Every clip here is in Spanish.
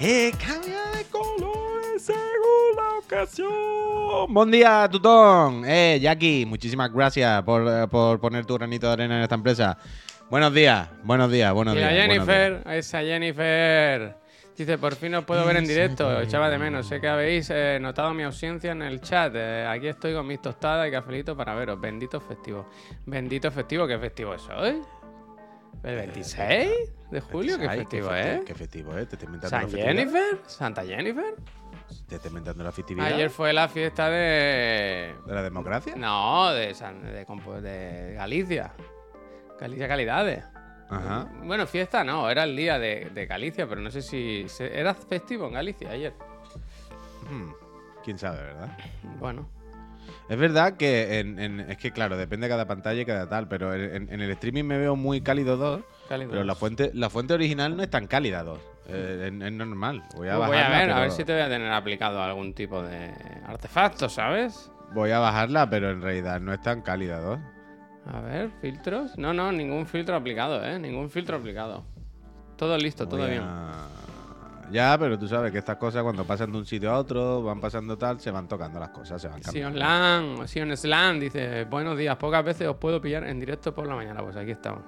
Eh, cambia de colores según la ocasión. Buen día, Tutón. Eh, Jackie, muchísimas gracias por, eh, por poner tu granito de arena en esta empresa. Buenos días, buenos días, buenos días. días. Jennifer, esa Jennifer. Dice, por fin os puedo ver en directo. Echaba de menos. Sé que habéis eh, notado mi ausencia en el chat. Eh, aquí estoy con mis tostadas y cafelito para veros. Bendito festivo. Bendito festivo. ¿Qué festivo es hoy? ¿El 26 de julio? ¿Qué festivo festi- es? ¿Qué festivo es? ¿Te inventando ¿San la? Jennifer? ¿Santa Jennifer? ¿Te estás inventando la festividad? Ayer fue la fiesta de... ¿De la democracia? No, de, San- de, compo- de Galicia. Galicia Calidades. Ajá. Bueno, fiesta no, era el día de, de Galicia, pero no sé si... se- era festivo en Galicia ayer. Hmm, ¿Quién sabe, verdad? Bueno. Es verdad que en, en- es que claro, depende de cada pantalla y cada tal, pero en, en el streaming me veo muy cálido 2, Cálido pero la fuente, la fuente original no es tan cálida 2. es, es normal. Voy a Pues voy a bajarla, ver, a pero- ver si te voy a tener aplicado algún tipo de artefacto, ¿sabes? Voy a bajarla, pero en realidad no es tan cálida 2. A ver, filtros. No, no, ningún filtro aplicado, ¿eh? Ningún filtro aplicado. Todo listo, todo Voy bien. a- Ya, pero tú sabes que estas cosas cuando pasan de un sitio a otro, van pasando tal, se van tocando las cosas, se van Sion cambiando. Lan, Sion Slan dice, buenos días, pocas veces os puedo pillar en directo por la mañana, pues aquí estamos.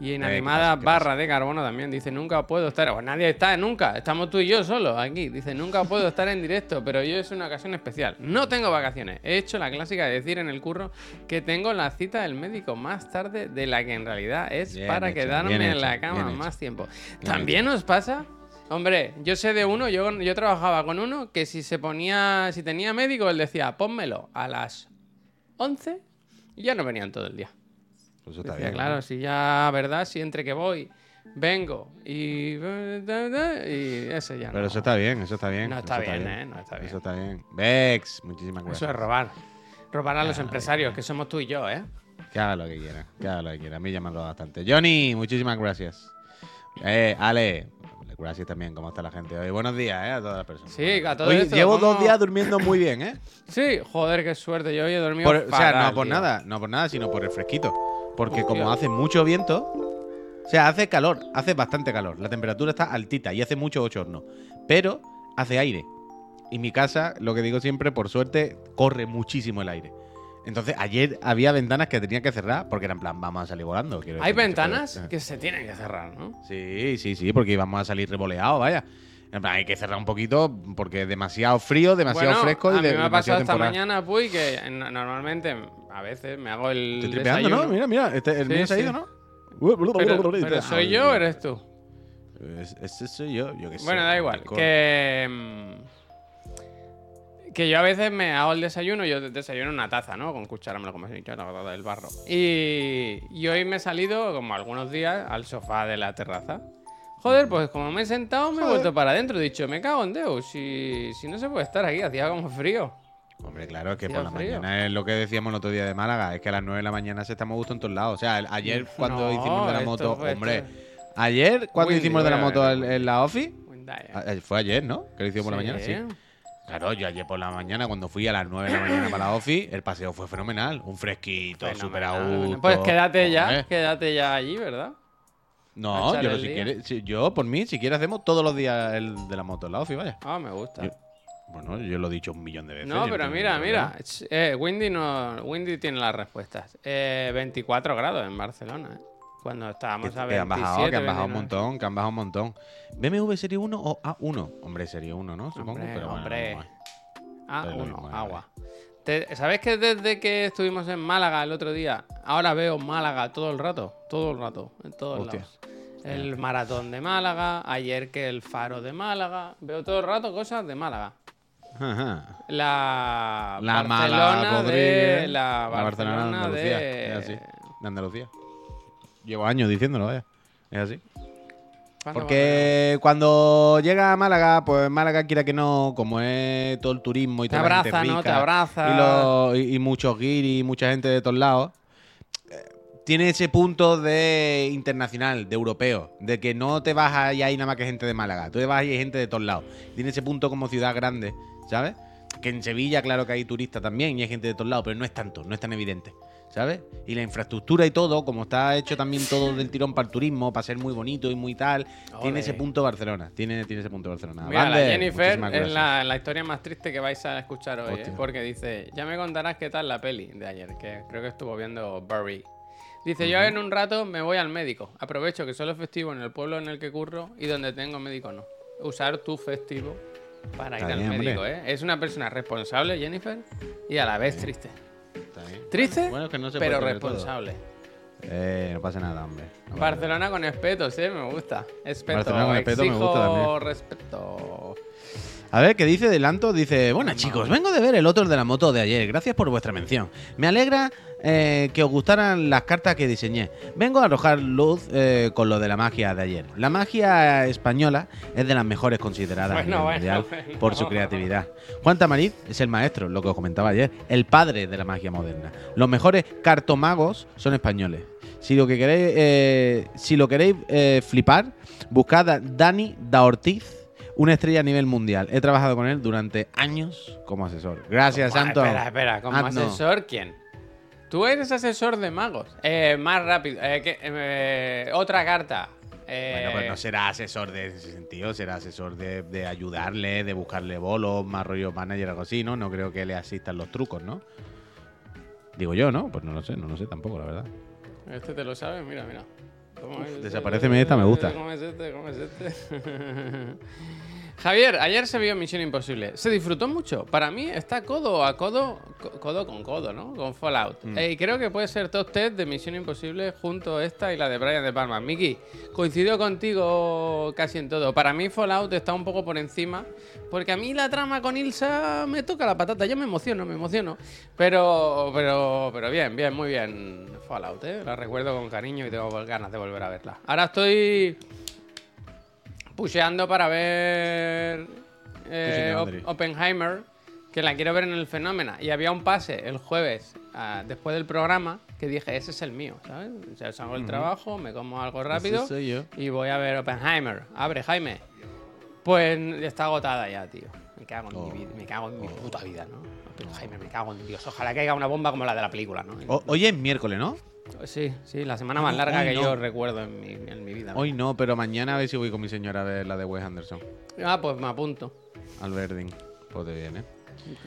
Y inanimada Eh. ¿Qué barra de carbono también dice, nunca puedo estar, pues nadie está, nunca, estamos tú y yo solos aquí, dice, nunca puedo estar en directo, pero hoy es una ocasión especial, no tengo vacaciones, he hecho la clásica de decir en el curro que tengo la cita del médico más tarde de la que en realidad es Bien para hecho, quedarme en la hecho, cama más tiempo. Bien ¿También os pasa? Hombre, yo sé de uno, yo, yo trabajaba con uno que si se ponía, si tenía médico, él decía, pónmelo a las 11 y ya no venían todo el día. Pues eso está Decía, bien. claro, si ya, ¿verdad? Si entre que voy, vengo y... Y ese ya Pero no. eso está bien, eso está bien. No está eso bien, ¿eh? No está bien. Eso está bien. Vex, muchísimas gracias. Eso es robar. Robar a los empresarios, que somos tú y yo, ¿eh? Que haga lo que quiera, que haga lo que quiera. A mí ya me han robado bastante. Johnny, muchísimas gracias. Eh, Ale, gracias también. ¿Cómo está la gente hoy? Buenos días, eh, a todas las personas. Sí, a todo Hoy esto, llevo dos días durmiendo muy bien, ¿eh? Sí, joder, qué suerte. Yo hoy he dormido Por- o sea, no por tío. nada, no por nada, sino por el fresquito. Porque Hostia. como hace mucho viento, o sea, hace calor, hace bastante calor. La temperatura está altita y hace mucho bochorno. Pero hace aire. Y mi casa, lo que digo siempre, por suerte, corre muchísimo el aire. Entonces, ayer había ventanas que tenía que cerrar porque era en plan, vamos a salir volando. Hay se ventanas que se tienen que cerrar, ¿no? Sí, sí, sí, porque íbamos a salir revoleados, vaya. En plan, hay que cerrar un poquito porque es demasiado frío, demasiado Bueno, fresco y a mí me ha pasado esta mañana, Puy, que en- normalmente a veces me hago el Estoy tripeando, desayuno. ¿no? Mira, mira, este- el Sí, mío se ha ido, ¿no? Pero, pero ¿soy yo o eres tú? Es- Ese soy yo, yo qué sé. Bueno, da igual. Que, que yo a veces me hago el desayuno, yo desayuno en una taza, ¿no? Con cuchara, me lo como así, yo la taza del barro. Y, y hoy me he salido, como algunos días, al sofá de la terraza. Joder, pues como me he sentado, me he vuelto para adentro. He dicho, me cago en Deus, si, si no se puede estar aquí, hacía como frío. Hombre, claro, es que por la frío. mañana es lo que decíamos el otro día de Málaga, es que a las 9 de la mañana se estamos a gusto en todos lados. O sea, el- ayer cuando No, hicimos de la moto, hombre, esto- ayer cuando Windy, hicimos de la moto en, en la office, eh, fue ayer, ¿no? Que lo hicimos por la mañana, sí. Claro, yo ayer por la mañana, cuando fui a las 9 de la mañana para la office, el paseo fue fenomenal. Un fresquito, súper a gusto. Pues quédate ya, quédate ya allí, ¿verdad? No, yo, si día. quieres, si- yo por mí, si quieres, hacemos todos los días el de la moto en la office, vaya. Ah, me gusta. Yo- Bueno, yo lo he dicho un millón de veces. No, pero mira, mira. Eh, Windy, no, Windy tiene las respuestas. Eh, 24 grados en Barcelona. ¿eh? Cuando estábamos a Que 27, han bajado, que han bajado un 29. montón, que han bajado un montón. ¿BMW Serie 1 o A1? Hombre, Serie 1, ¿no? Supongo, Hombre, pero bueno, hombre. no, no, Es lo uno, mismo, agua. Te- ¿Sabes que desde que estuvimos en Málaga el otro día, ahora veo Málaga todo el rato? Todo el rato, en todos Hostia. lados. El maratón de Málaga, ayer que el faro de Málaga. Veo todo el rato cosas de Málaga. Ajá. La, La Barcelona de la Barcelona, de Andalucía. de Es así. De Andalucía. Llevo años diciéndolo, vaya. Es así. ¿Cuándo Porque cuando llega a Málaga, pues Málaga quiera que no, como es todo el turismo y Te toda la gente abraza, ¿no? Te rica abraza. Y, los- y- y muchos guiris y mucha gente de todos lados. eh, Tiene ese punto de internacional, de europeo, de que no te vas ahí hay nada más que gente de Málaga, tú te vas y hay gente de todos lados. Tiene ese punto como ciudad grande, ¿sabes? Que en Sevilla, claro que hay turistas también y hay gente de todos lados, pero no es tanto, no es tan evidente. ¿Sabes? Y la infraestructura y todo, como está hecho también todo del tirón para el turismo, para ser muy bonito y muy tal, tiene ese punto Barcelona. Tiene, tiene ese punto Barcelona. Mira, la Jennifer es la, la historia más triste que vais a escuchar hoy, ¿eh? Porque dice, ya me contarás qué tal la peli de ayer, que creo que estuvo viendo Barry. Dice, yo en un rato me voy al médico. Aprovecho que solo es festivo en el pueblo en el que curro y donde tengo médico no. Usar tu festivo para ir al hombre. médico, ¿eh? Es una persona responsable, Jennifer, y a la vez triste. Triste, Bueno, es que no se pero puede responsable. Eh, no pasa nada, hombre. No Barcelona con espetos, ¿eh? Me gusta. Espeto, Barcelona con espeto me exijo gusta también. respeto. A ver, ¿qué dice Delanto? Dice, bueno chicos, vengo de ver el otro de la moto de ayer, gracias por vuestra mención. Me alegra eh, que os gustaran las cartas que diseñé. Vengo a arrojar luz eh, con lo de la magia de ayer. La magia española es de las mejores consideradas a Bueno, nivel bueno, mundial bueno. por su creatividad. Juan Tamariz es el maestro, lo que os comentaba ayer, el padre de la magia moderna. Los mejores cartomagos son españoles. Si lo que queréis, eh, si lo queréis eh, flipar, buscad a Dani da Ortiz, una estrella a nivel mundial. He trabajado con él durante años como asesor. Gracias, Santo. Espera, espera, como Hazno. asesor, ¿quién? Tú eres asesor de magos. Eh, más rápido. eh, que- eh, otra carta. Eh, Bueno, pues no será asesor de ese sentido, será asesor de, de ayudarle, de buscarle bolos, más rollo manager, algo así, ¿no? No creo que le asistan los trucos, ¿no? Digo yo, ¿no? Pues no lo sé, no lo sé tampoco, la verdad. Este te lo sabes, mira, mira. ¿Cómo es este? desaparéceme esta, me gusta. ¿Cómo es este? ¿Cómo es este? Javier, ayer se vio Misión Imposible. Se disfrutó mucho. Para mí está codo a codo, co- codo con codo, ¿no? Con Fallout. Mm. Eh, y creo que puede ser top 10 de Misión Imposible junto a esta y la de Brian De Palma. Miki, coincido contigo casi en todo. Para mí Fallout está un poco por encima. Porque a mí la trama con Ilsa me toca la patata. Yo me emociono, me emociono. Pero, pero, pero bien, bien, muy bien Fallout, ¿eh? La recuerdo con cariño y tengo ganas de volver a verla. Ahora estoy pusheando para ver eh, Op-. Oppenheimer, que la quiero ver en el Fenómena. Y había un pase el jueves, ah, después del programa, que dije, ese es el mío, ¿sabes? O sea, salgo del trabajo, me como algo rápido soy yo. y voy a ver Oppenheimer. Abre, Jaime. Pues está agotada ya, tío. Me cago en, Oh. mi, vida, me cago en mi puta vida, ¿no? Oppenheimer, me cago en Dios. Ojalá caiga una bomba como la de la película, ¿no? O- hoy es miércoles, ¿no? Sí, sí, la semana más larga hoy que no. yo recuerdo en mi, en mi vida. Hoy no, pero mañana a ver si voy con mi señora a ver la de Wes Anderson. Ah, pues me apunto. Al Verding. Pues te viene.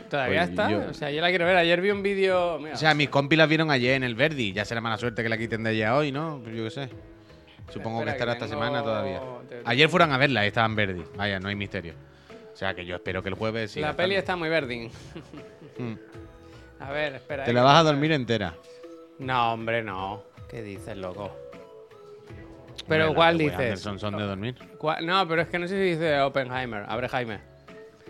¿Todavía Oye, está? yo- O sea, yo la quiero ver. Ayer vi un vídeo. mira, O sea, mis compis las vieron ayer en el Verdi. Ya será mala suerte que la quiten de allá hoy, ¿no? Pues Yo qué sé. Supongo Espera, que estará que esta tengo- semana todavía. te- Ayer fueron a verla y estaban Verdi. Vaya, no hay misterio. O sea, que yo espero que el jueves siga la peli estando. está muy verdín. Mm. A ver, espera. Te eh, la que vas a dormir entera. No, hombre, no. ¿Qué dices, loco? Pero Hombre, ¿cuál las de Wes dices? Anderson son de dormir. ¿Cuál- No, pero es que no sé si dice Oppenheimer. Abre Jaime.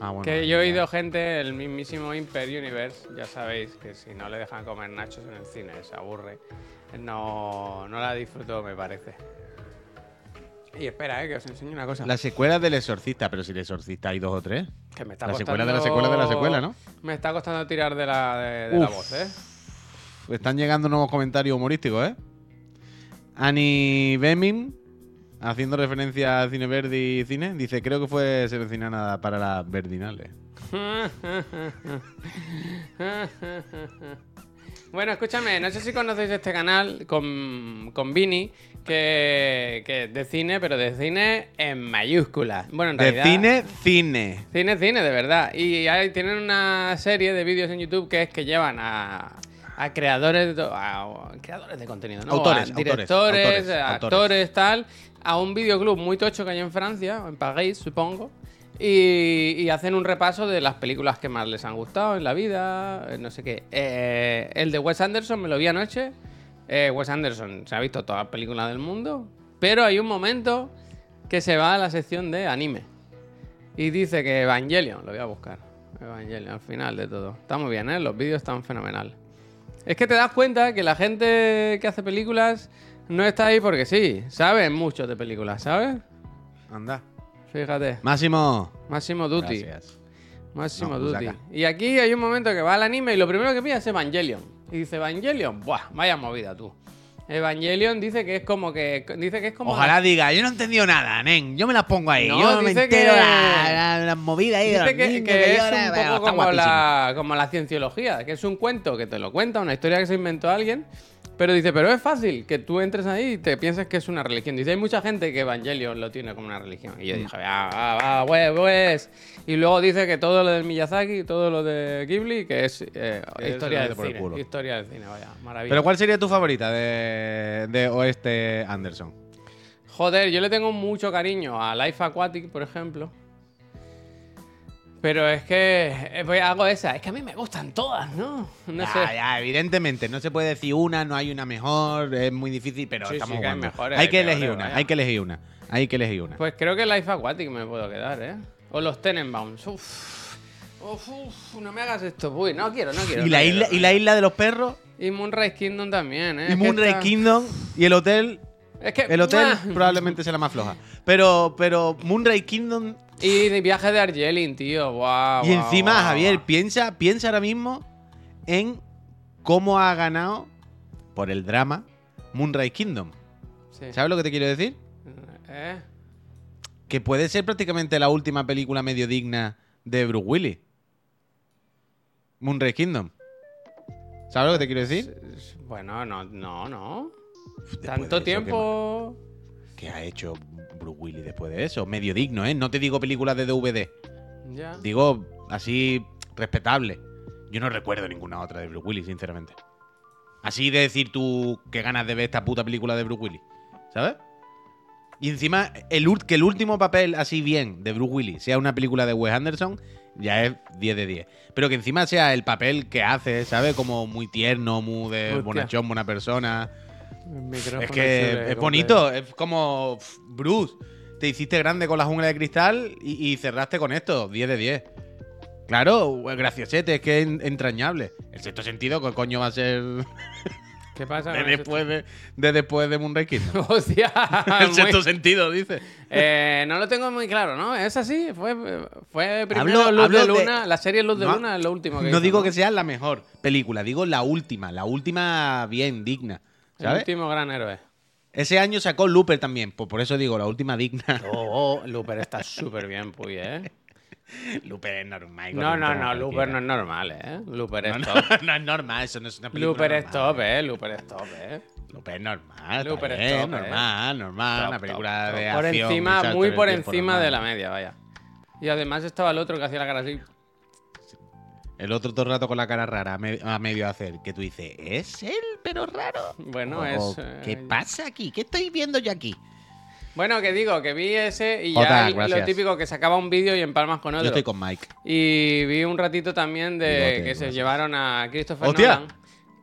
Ah, bueno. que yo he oído gente, el mismísimo Imper Universe, ya sabéis que si no le dejan comer nachos en el cine, se aburre. No, no la disfruto, me parece. Y espera, eh, que os enseño una cosa. La secuela del Exorcista, pero si el Exorcista hay dos o tres. Que me está La secuela de la secuela de la secuela, ¿no? Me está costando tirar de la, de, de la Uf. voz, ¿eh? Están llegando nuevos comentarios humorísticos, ¿eh? Ani Bemin, haciendo referencia a Cine Verdi y Cine, dice: Creo que fue seleccionada para las Verdinales. Bueno, escúchame, no sé si conocéis este canal con, con Vini, que, que de cine, pero de cine en mayúsculas. Bueno, en De realidad... cine, cine. Cine, cine, de verdad. Y ahí tienen una serie de vídeos en YouTube que es que llevan a, a creadores, de, a, creadores de contenido, ¿no? Autores, a directores, autores, actores, tal, a un videoclub muy tocho que hay en Francia, en París, supongo. Y, y hacen un repaso de las películas que más les han gustado en la vida, eh, no sé qué. Eh, el de Wes Anderson me lo vi anoche. Eh, Wes Anderson se ha visto todas las películas del mundo, pero hay un momento que se va a la sección de anime. Y dice que Evangelion, lo voy a buscar. Evangelion, al final de todo. Está muy bien, ¿eh? Los vídeos están fenomenal. Es que te das cuenta que la gente que hace películas no está ahí porque sí. Saben mucho de películas, ¿sabes? Anda. Fíjate. Máximo. Máximo Duty. Gracias. Máximo No, Duty. Y aquí hay un momento que va al anime y lo primero que pilla es Evangelion. Y dice, Evangelion, ¡buah! Vaya movida tú. Evangelion dice que es como que. Dice que es como. Ojalá diga, yo no he entendido nada, nen. Yo me las pongo ahí. No, yo me entero que- la, la- la movida ahí Dice que, niños, que que es yo un la- poco como guapísimo. la, como la cienciología, que es un cuento que te lo cuenta, una historia que se inventó alguien, pero dice, pero es fácil que tú entres ahí y te pienses que es una religión. Dice, hay mucha gente que Evangelion lo tiene como una religión. Y yo dije, va, va, va, pues, pues. Y luego dice que todo lo del Miyazaki, todo lo de Ghibli, que es eh, historia del el cine. culo. Historia del cine, vaya, maravilla. Pero ¿cuál sería tu favorita de, de Oeste Anderson? Joder, yo le tengo mucho cariño a Life Aquatic, por ejemplo. Pero es que pues hago esa. Es que a mí me gustan todas, ¿no? No ya, sé. ya, evidentemente, no se puede decir una, no hay una mejor, es muy difícil, pero Sí, estamos sí hay jugando. mejores, hay hay que elegir una, hay que elegir una, hay que elegir una. Pues creo que Life Aquatic me puedo quedar, ¿eh? O los Tenenbaums. Uf. Uf, uf, no me hagas esto. Uy, no quiero, no quiero. y, no la quiero, isla, no y la isla de los perros, Y Moonrise Kingdom también, ¿eh? y Moonrise Kingdom, y el hotel, Es que... el hotel ¡mua! probablemente sea la más floja. Pero, pero Moonrise Kingdom, Y de viaje de Argelin, tío. Guau, y encima, Javier, piensa, piensa ahora mismo en cómo ha ganado por el drama Moonrise Kingdom. Sí. ¿Sabes lo que te quiero decir? ¿Eh? Que puede ser prácticamente la última película medio digna de Bruce Willis. Moonrise Kingdom. ¿Sabes lo que te quiero decir? Bueno, no, no, no. Tanto tiempo. ¿Qué, qué ha hecho Bruce Willis después de eso? Medio digno, ¿eh? No te digo películas de DVD. Ya. Digo así respetable. Yo no recuerdo ninguna otra de Bruce Willis, sinceramente. Así de decir tú que ganas de ver esta puta película de Bruce Willis. ¿Sabes? Y encima, el, que el último papel así bien de Bruce Willis sea una película de Wes Anderson, ya es 10 de 10. Pero que encima sea el papel que hace, ¿sabes? Como muy tierno, muy de Hostia. bonachón, buena persona. Es que es bonito, es como Bruce. Te hiciste grande con la jungla de cristal y, y cerraste con esto, 10 de 10. Claro, graciosete, es que es en- entrañable. El sexto sentido, ¿qué coño va a ser ¿Qué pasa? de después de, de después de Moonrise Kingdom? Hostia. El muy- sexto sentido, dice. Eh, no lo tengo muy claro, ¿no? Es así. Fue, fue primero Hablo- Luz de hablo de- Luna. La serie Luz de No- Luna es lo último que No hizo, digo que sea la mejor película, digo la última, la última bien digna. El último gran héroe. Ese año sacó Looper también, pues por eso digo la última digna. Oh, oh, Looper está súper bien, Puy, ¿eh? Looper es normal. No, no, no, Looper no es normal, ¿eh? Looper es No, top. no, no es normal, eso no es una película. Looper es normal. top, ¿eh? Looper es top, ¿eh? Looper es normal. Looper es top, ¿eh? normal, normal. Top, una top, película top. de Por acción, encima, muy por encima normal. de la media, vaya. Y además estaba el otro que hacía la cara así. El otro todo el rato con la cara rara a, me- a medio hacer. Que tú dices, ¿es él, pero raro? Bueno, O, es. eh, ¿Qué pasa aquí? ¿Qué estoy viendo yo aquí? Bueno, que digo, que vi ese y ya lo típico que sacaba un vídeo y empalmas con Yo otro. estoy con Mike. Y vi un ratito también de Bigote, que se llevaron a Christopher ¡Hostia! Nolan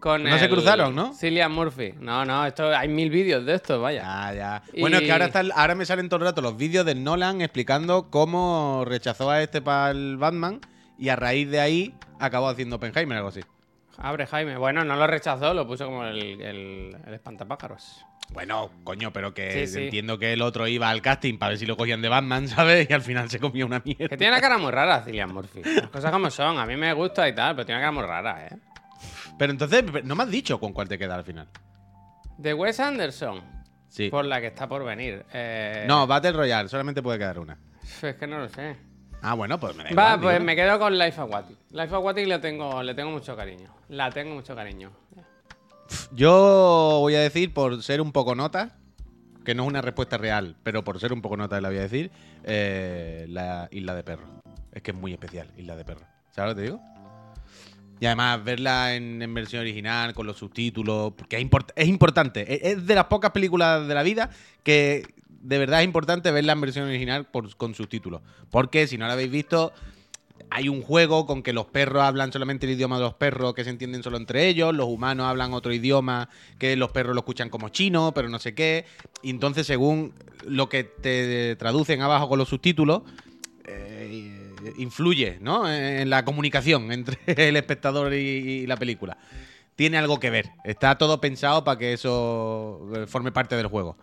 con No se cruzaron, ¿no? Cillian Murphy. No, no, esto hay mil vídeos de esto, vaya. Ya, ya. Bueno, es que ahora, está ahora me salen todo el rato los vídeos de Nolan explicando cómo rechazó a este para el Batman y a raíz de ahí acabó haciendo Oppenheimer, algo así. Abre Jaime. Bueno, no lo rechazó, lo puso como el, el, el espantapájaros. Bueno, coño, pero que Sí, sí. entiendo que el otro iba al casting para ver si lo cogían de Batman, ¿sabes? Y al final se comía una mierda. Que tiene una cara muy rara, Cillian Murphy. Las cosas como son. A mí me gusta y tal, pero tiene una cara muy rara, ¿eh? Pero entonces, no me has dicho con cuál te queda al final. De Wes Anderson, Sí. por la que está por venir. Eh, No, Battle Royale, solamente puede quedar una. Es que no lo sé. Ah, bueno, pues me da Va, igual, pues digo. me quedo con Life Aquatic. Life Aquatic le tengo, le tengo mucho cariño. La tengo mucho cariño. Yo voy a decir, por ser un poco nota, que no es una respuesta real, pero por ser un poco nota la voy a decir, eh, la Isla de Perros. Es que es muy especial, Isla de Perros. ¿Sabes lo que te digo? Y además verla en, en versión original, con los subtítulos, porque es, import- es importante. Es, es de las pocas películas de la vida que de verdad es importante verla en versión original con subtítulos. Porque si no la habéis visto, hay un juego con que los perros hablan solamente el idioma de los perros, que se entienden solo entre ellos, los humanos hablan otro idioma, que los perros lo escuchan como chino, pero no sé qué. Y entonces, según lo que te traducen abajo con los subtítulos, eh, influye ¿no? en la comunicación entre el espectador y, y la película. Tiene algo que ver. Está todo pensado para que eso eh, forme parte del juego.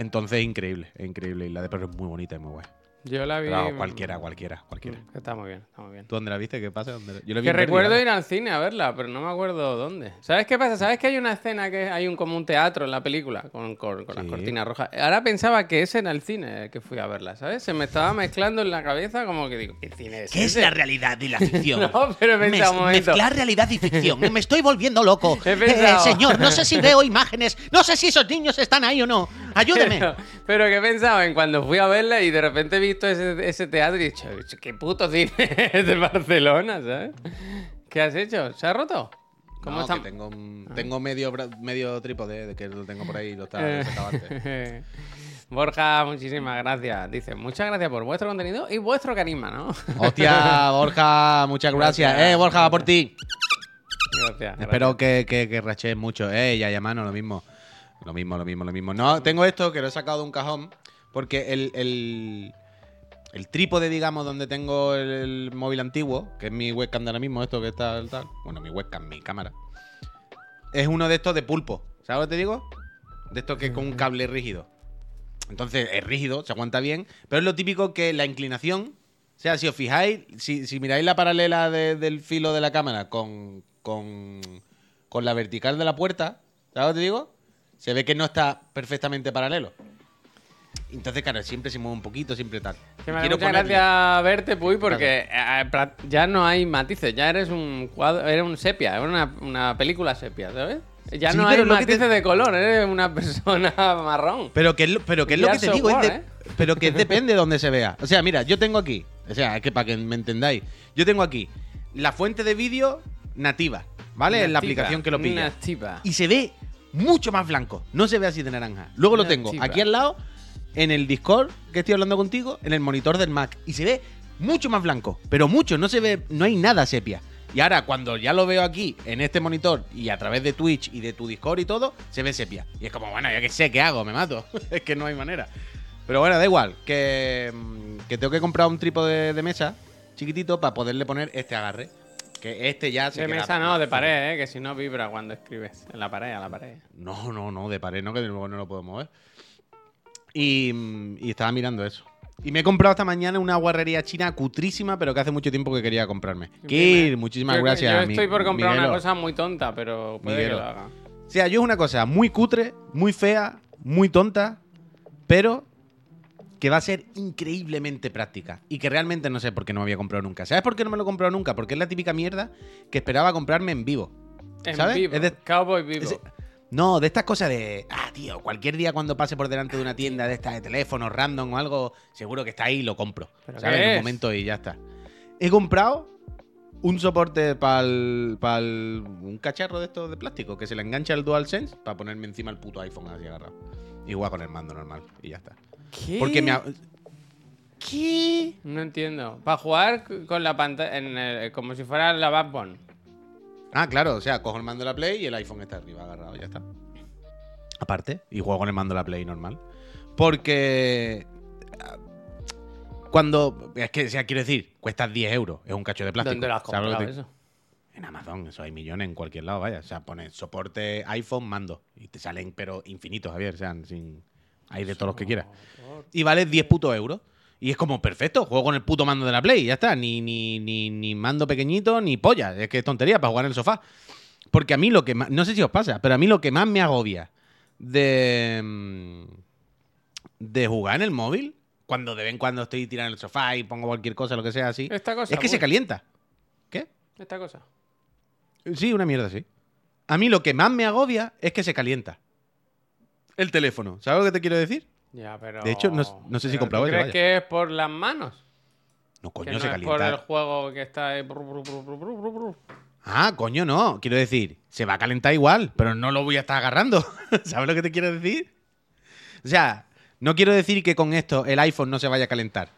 Entonces, increíble, increíble. Y la de perro es muy bonita y muy guay. Yo la vi. Pero cualquiera, cualquiera, cualquiera. Mm, Está muy bien, está muy bien. ¿Tú dónde la viste? ¿Qué pasa? ¿Dónde la- Yo la vi Que recuerdo ir al cine a verla, pero no me acuerdo dónde. ¿Sabes qué pasa? ¿Sabes que hay una escena que hay un como un teatro en la película con, con- con las cortinas rojas? Ahora pensaba que ese era el cine que fui a verla, ¿sabes? Se me estaba mezclando en la cabeza como que digo, ¿qué cine es ¿Qué es la realidad y la ficción? No, pero he pensado un momento. Mezclar realidad y ficción. Me estoy volviendo loco. He Eh, señor, no sé si veo imágenes. No sé si esos niños están ahí o no. Ayúdeme. Pero, pero que pensaba en cuando fui a verla y de repente he visto ese, ese teatro y he dicho, ¿qué puto cine es de Barcelona, ¿sabes? ¿Qué has hecho? ¿Se ha roto? ¿Cómo No, está? que tengo, tengo medio, medio trípode, de que lo tengo por ahí y lo está Eh. antes. Borja, muchísimas gracias. Dice, muchas gracias por vuestro contenido y vuestro carisma, ¿no? Hostia, Borja, muchas gracias. Gracias. Eh, Borja, por ti. Gracias. Espero que, que, que rachees mucho. Eh, ya, ya, mano, lo mismo. Lo mismo, lo mismo, lo mismo. No, tengo esto que lo he sacado de un cajón porque el, el, el trípode, digamos, donde tengo el, el móvil antiguo, que es mi webcam de ahora mismo, esto que está el tal. Bueno, mi webcam, mi cámara. Es uno de estos de pulpo. ¿Sabes lo que te digo? De estos que es con un cable rígido. Entonces es rígido, se aguanta bien, pero es lo típico que la inclinación, o sea, si os fijáis, si, si miráis la paralela de- del filo de la cámara con, con, con la vertical de la puerta, ¿sabes lo que te digo? Se ve que no está perfectamente paralelo. Entonces, claro, siempre se mueve un poquito, siempre tal. Que me da quiero mucha ponerle- gracia verte, Puy, porque eh, ya no hay matices, ya eres un cuadro, eres un sepia, eres una, una película sepia, ¿sabes? Ya Sí, no hay te- matices de color, eres una persona marrón. Pero que es lo, pero que es lo que te digo, de- ¿eh? pero que depende de donde se vea. O sea, mira, yo tengo aquí, o sea, es que para que me entendáis, yo tengo aquí la fuente de vídeo nativa, ¿vale? En la Nativa, aplicación que lo pilla. nativa. Y se ve mucho más blanco, no se ve así de naranja. Luego lo tengo Nativa. aquí al lado, en el Discord que estoy hablando contigo, en el monitor del Mac, y se ve mucho más blanco, pero mucho, no se ve, no hay nada sepia. Y ahora, cuando ya lo veo aquí, en este monitor, y a través de Twitch y de tu Discord y todo, se ve sepia. Y es como, bueno, ya que sé qué hago, me mato. es que no hay manera. Pero bueno, da igual, que, mm, que tengo que comprar un trípode de mesa chiquitito para poderle poner este agarre. Que este ya se De queda- mesa no, de pared, ¿eh? que si no vibra cuando escribes. En la pared, a la pared. No, no, no, de pared no, que luego no lo puedo mover. Y, mm, y estaba mirando eso. Y me he comprado esta mañana una guarrería china cutrísima, pero que hace mucho tiempo que quería comprarme. Kir, muchísimas Yo- gracias. Yo estoy por comprar una cosa muy tonta, pero puede Miguelo. que lo haga. O sea, yo es una cosa muy cutre, muy fea, muy tonta, pero que va a ser increíblemente práctica. Y que realmente no sé por qué no me había comprado nunca. ¿Sabes por qué no me lo he comprado nunca? Porque es la típica mierda que esperaba comprarme en vivo. En ¿Sabes? vivo. Es de- Cowboy vivo. No, de estas cosas de. Ah, tío, cualquier día cuando pase por delante de una tienda de estas de teléfonos random o algo, seguro que está ahí y lo compro. ¿Pero ¿Sabes? En un momento y ya está. He comprado un soporte para un cacharro de estos de plástico que se le engancha el DualSense para ponerme encima el puto iPhone así agarrado. Igual con el mando normal y ya está. ¿Qué? Porque me. ha- ¿Qué? No entiendo. Para jugar con la pantalla, como si fuera la Backbone. Ah, claro, o sea, cojo el mando de la Play y el iPhone está arriba agarrado, ya está. Aparte, y juego con el mando de la Play normal. Porque. ah, Cuando. Es que, o sea, quiero decir, cuesta 10 euros, es un cacho de plástico. ¿Dónde lo has ¿sabes lo que comprado te- eso? En Amazon, eso hay millones en cualquier lado, vaya. O sea, pones soporte iPhone, mando. Y te salen, pero infinitos, Javier. O sea, sin. Hay de todos los que quieras. Y vale 10 putos euros. Y es como, perfecto, juego con el puto mando de la Play, ya está. Ni, ni, ni, ni mando pequeñito, ni polla. Es que es tontería para jugar en el sofá. Porque a mí lo que más. No sé si os pasa, pero a mí lo que más me agobia de. mm, de jugar en el móvil, cuando de vez en cuando estoy tirando en el sofá y pongo cualquier cosa, lo que sea así, Esta cosa. es que se calienta. ¿Qué? Esta cosa. Sí, una mierda, sí. A mí lo que más me agobia es que se calienta. El teléfono. ¿Sabes lo que te quiero decir? Ya, pero. De hecho, no- no sé si compraba ¿tú crees vaya. que es por las manos? No, Que coño, no se es por calienta. el juego que está ahí. Ah, coño, no. Quiero decir, se va a calentar igual, pero no lo voy a estar agarrando. ¿Sabes lo que te quiero decir? O sea, no quiero decir que con esto el iPhone no se vaya a calentar.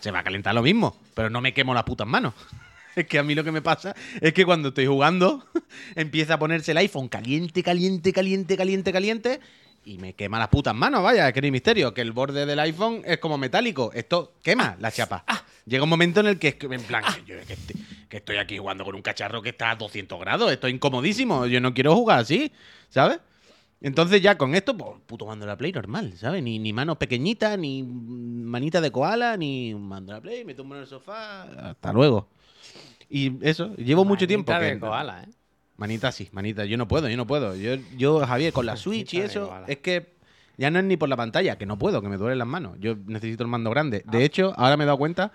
Se va a calentar lo mismo, pero no me quemo las putas manos. Es que a mí lo que me pasa es que cuando estoy jugando empieza a ponerse el iPhone caliente, caliente, caliente, caliente, caliente y me quema las putas manos, vaya, es que no hay misterio, que el borde del iPhone es como metálico, esto quema la chapa. Llega un momento en el que, que, en plan, que, yo, que estoy, que estoy aquí jugando con un cacharro que está a 200 grados, esto es incomodísimo, yo no quiero jugar así, ¿sabes? Entonces ya con esto, pues puto mando de la Play normal, ¿sabes? Ni, ni manos pequeñitas, ni manita de koala, ni mando de la Play, me tumbo en el sofá, hasta luego. Y eso, llevo mucho tiempo. Manita que- de koala, ¿eh? Manita sí, manita. Yo no puedo, yo no puedo. Yo, yo Javier, con la Switch y eso, es que ya no es ni por la pantalla, que no puedo, que me duelen las manos. Yo necesito el mando grande. Ah. De hecho, ahora me he dado cuenta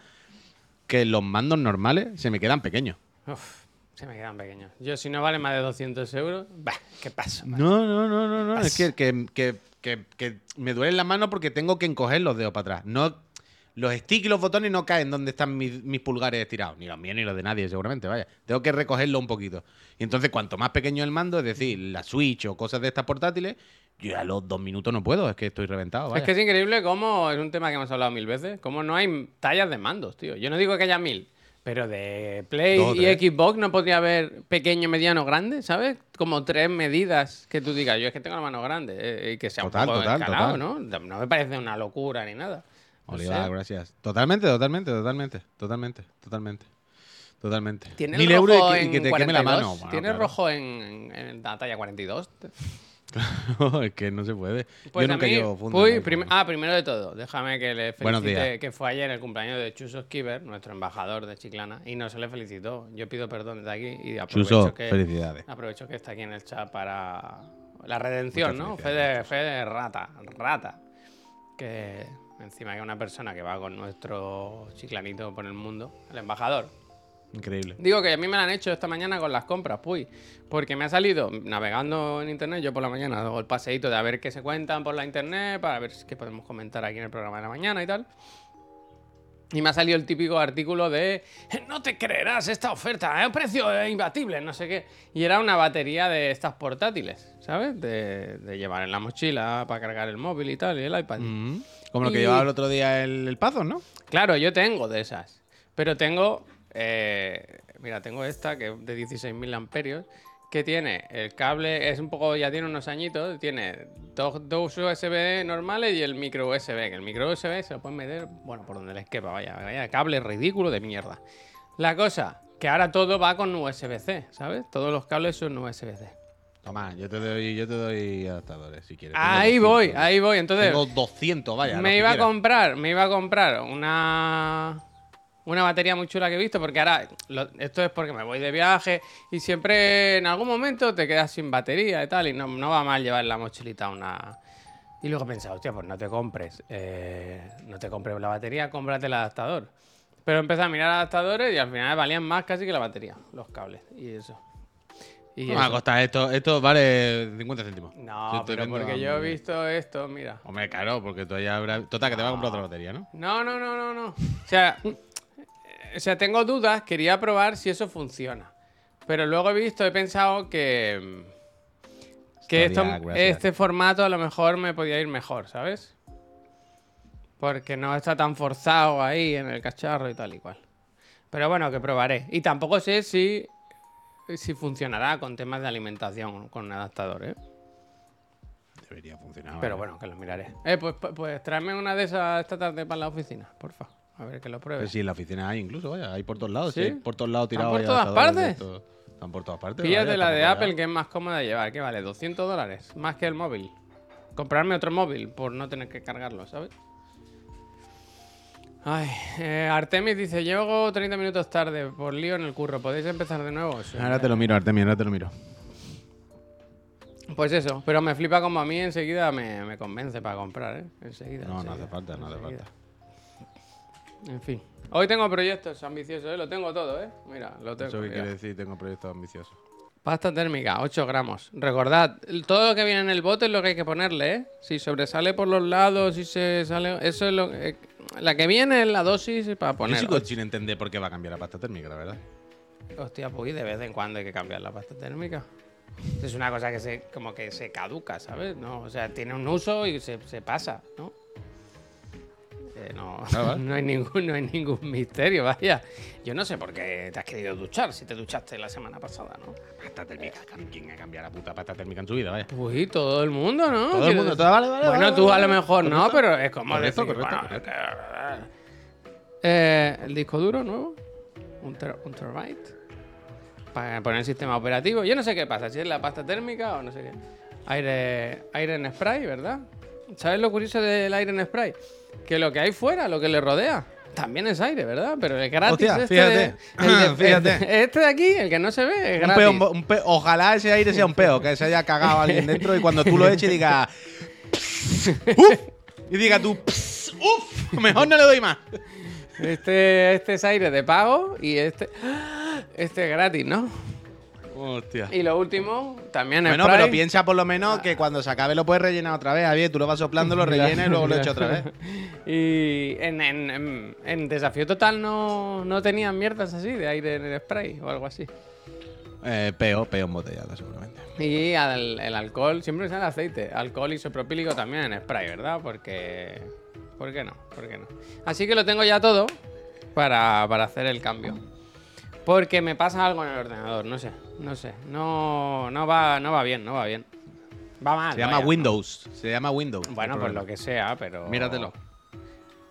que los mandos normales se me quedan pequeños. Uf, se me quedan pequeños. Yo, si no vale más de 200 euros, bah, ¿qué pasa? No, no, no, no, no. Es que, que, que, que- que me duelen las manos porque tengo que encoger los dedos para atrás. No, los sticks y los botones no caen donde están mis, mis pulgares estirados. Ni los míos ni los de nadie, seguramente, vaya. Tengo que recogerlo un poquito. Y entonces, cuanto más pequeño el mando, es decir, la Switch o cosas de estas portátiles, yo a los dos minutos no puedo. Es que estoy reventado, vaya. Es que es increíble cómo, es un tema que hemos hablado mil veces, cómo no hay tallas de mandos, tío. Yo no digo que haya mil, pero de Play Dos y tres. Xbox no podría haber pequeño, mediano, grande, ¿sabes? Como tres medidas que tú digas, yo es que tengo la mano grande eh, y que sea Total, un poco total. ¿no? No me parece una locura ni nada. Oliva, sé. gracias. Totalmente, totalmente, totalmente, totalmente, totalmente. Totalmente. Tiene Mil el euros y rojo que, y que en te queme la 42, mano. Bueno, Tiene claro. rojo en, en- en la talla 42. es que no se puede. Pues yo a nunca mí- llevo funda. uy, prim- ah, primero de todo, déjame que le felicite que fue ayer el cumpleaños de Chuso Skiver, nuestro embajador de Chiclana, y no se le felicitó. Yo pido perdón desde aquí y aprovecho Chuso, que felicidades. aprovecho que está aquí en el chat para la redención, Muchas ¿no? Fe de, fe de rata, rata. Que encima que una persona que va con nuestro chiclanito por el mundo, el embajador. Increíble. Digo que a mí me la han hecho esta mañana con las compras, pues. Porque me ha salido navegando en internet, yo por la mañana hago el paseíto de a ver qué se cuentan por la internet, para ver qué podemos comentar aquí en el programa de la mañana y tal. Y me ha salido el típico artículo de no te creerás esta oferta, es un precio imbatible, no sé qué. Y era una batería de estas portátiles, ¿sabes? De, de llevar en la mochila para cargar el móvil y tal, y el iPad. Mm. Como lo que Y- llevaba el otro día el, el Pazos, ¿no? Claro, yo tengo de esas. Pero tengo. eh, mira, tengo esta que es de 16.000 amperios. Que tiene el cable, es un poco, ya tiene unos añitos. Tiene dos, dos USB normales y el micro USB. Que el micro USB se lo pueden meter, bueno, por donde les quepa, vaya, vaya, cable ridículo de mierda. La cosa, que ahora todo va con USB-C, ¿sabes? Todos los cables son USB-C. Toma, yo te doy, yo te doy adaptadores si quieres. Tengo Ahí 200. voy, ahí voy. Entonces, Tengo 200, vaya. me iba a comprar, me iba a comprar una una batería muy chula que he visto porque ahora lo- esto es porque me voy de viaje y siempre en algún momento te quedas sin batería y tal y no, no va mal llevar en la mochilita una y luego he pensado, hostia, pues no te compres eh, no te compres la batería, cómprate el adaptador. Pero empecé a mirar adaptadores y al final valían más casi que la batería, los cables y eso. Y No me va a eso. costar esto, esto vale 50 céntimos. No, pero porque yo he visto esto, mira. Hombre, claro, porque tú ya habrás... Total, que te va a comprar otra batería, ¿no? No, no, no, no, no. O sea, eh, o sea, tengo dudas, quería probar si eso funciona. Pero luego he visto, he pensado que. mm, Que esto, este formato a lo mejor me podía ir mejor, ¿sabes? Porque no está tan forzado ahí en el cacharro y tal y cual. Pero bueno, que probaré. Y tampoco sé si, si funcionará con temas de alimentación con un adaptador, ¿eh? Debería funcionar. Pero vale. bueno, que lo miraré. Eh, pues, pues, pues tráeme una de esas esta tarde para la oficina, porfa. A ver que lo pruebe. Pero sí, en la oficina hay incluso, vaya. Hay por todos lados. ¿Sí? Sí, por todos lados ¿Están tirados. por todas adaptadores partes? Están por todas partes. Píllate vaya, la de Apple que es más cómoda de llevar. ¿Qué vale? 200 dólares. Más que el móvil. Comprarme otro móvil por no tener que cargarlo, ¿sabes? Ay, eh, Artemis dice, llego 30 minutos tarde por lío en el curro. ¿Podéis empezar de nuevo? Sí. Ahora te lo miro, Artemio, ahora te lo miro. Pues eso, pero me flipa como a mí enseguida me, me convence para comprar, ¿eh? Enseguida. No, no hace falta, no hace falta. En fin. Hoy tengo proyectos ambiciosos, ¿eh? Lo tengo todo, ¿eh? Mira, lo tengo. Eso que quiere decir, tengo proyectos ambiciosos. Pasta térmica, 8 gramos. Recordad, todo lo que viene en el bote es lo que hay que ponerle, ¿eh? Si sobresale por los lados, si se sale... Eso es lo eh, La que viene es la dosis para Yo poner. sigo sin entender por qué va a cambiar la pasta térmica, la verdad. Hostia, pues de vez en cuando hay que cambiar la pasta térmica. Es una cosa que se como que se caduca, ¿sabes? No, o sea, tiene un uso y se, se pasa, ¿no? Eh, no, Ah, no, hay ningún, no hay ningún misterio, vaya. Yo no sé por qué te has querido duchar si te duchaste la semana pasada, ¿no? Pasta térmica, ¿quién ha cambiado la puta pasta térmica en su vida, vaya? Pues todo el mundo, ¿no? Todo el mundo, todo- vale, vale, Bueno, vale, tú a lo mejor no, pero es como Correcto, decir, correcto, bueno, correcto. eh, el disco duro nuevo, un, ter- un terabyte, para poner el sistema operativo. Yo no sé qué pasa, si es la pasta térmica o no sé qué. Aire, aire en spray, ¿verdad? ¿Sabes lo curioso del aire en spray? Que lo que hay fuera, lo que le rodea, también es aire, ¿verdad? Pero el gratis Hostia, este fíjate. de- el de- Fíjate. Este de aquí, el que no se ve, es Un gratis. peo, un peo- ojalá ese aire sea un peo, que se haya cagado alguien dentro y cuando tú lo eches diga. "Uf", y diga tú. Uff, mejor no le doy más. Este, este es aire de pago y este, este es gratis, ¿no? Hostia. Y lo último, también es Bueno, pero piensa por lo menos que cuando se acabe lo puedes rellenar otra vez. Javier, tú lo vas soplando, lo rellenas y luego lo echas otra vez. Y en, en- en- en Desafío Total no, no tenían mierdas así de aire en el spray o algo así. Eh, peo, peo embotellado, seguramente. Y al- el alcohol, siempre usan aceite. Alcohol isopropílico también en spray, ¿verdad? Porque. ¿Por qué no? ¿Por qué no? Así que lo tengo ya todo para, para hacer el cambio. Porque me pasa algo en el ordenador, no sé, no sé. No, no, va, no va bien, no va bien. Va mal. Se llama vaya. Windows. Se llama Windows. Bueno, el pues lo que sea, pero. Míratelo.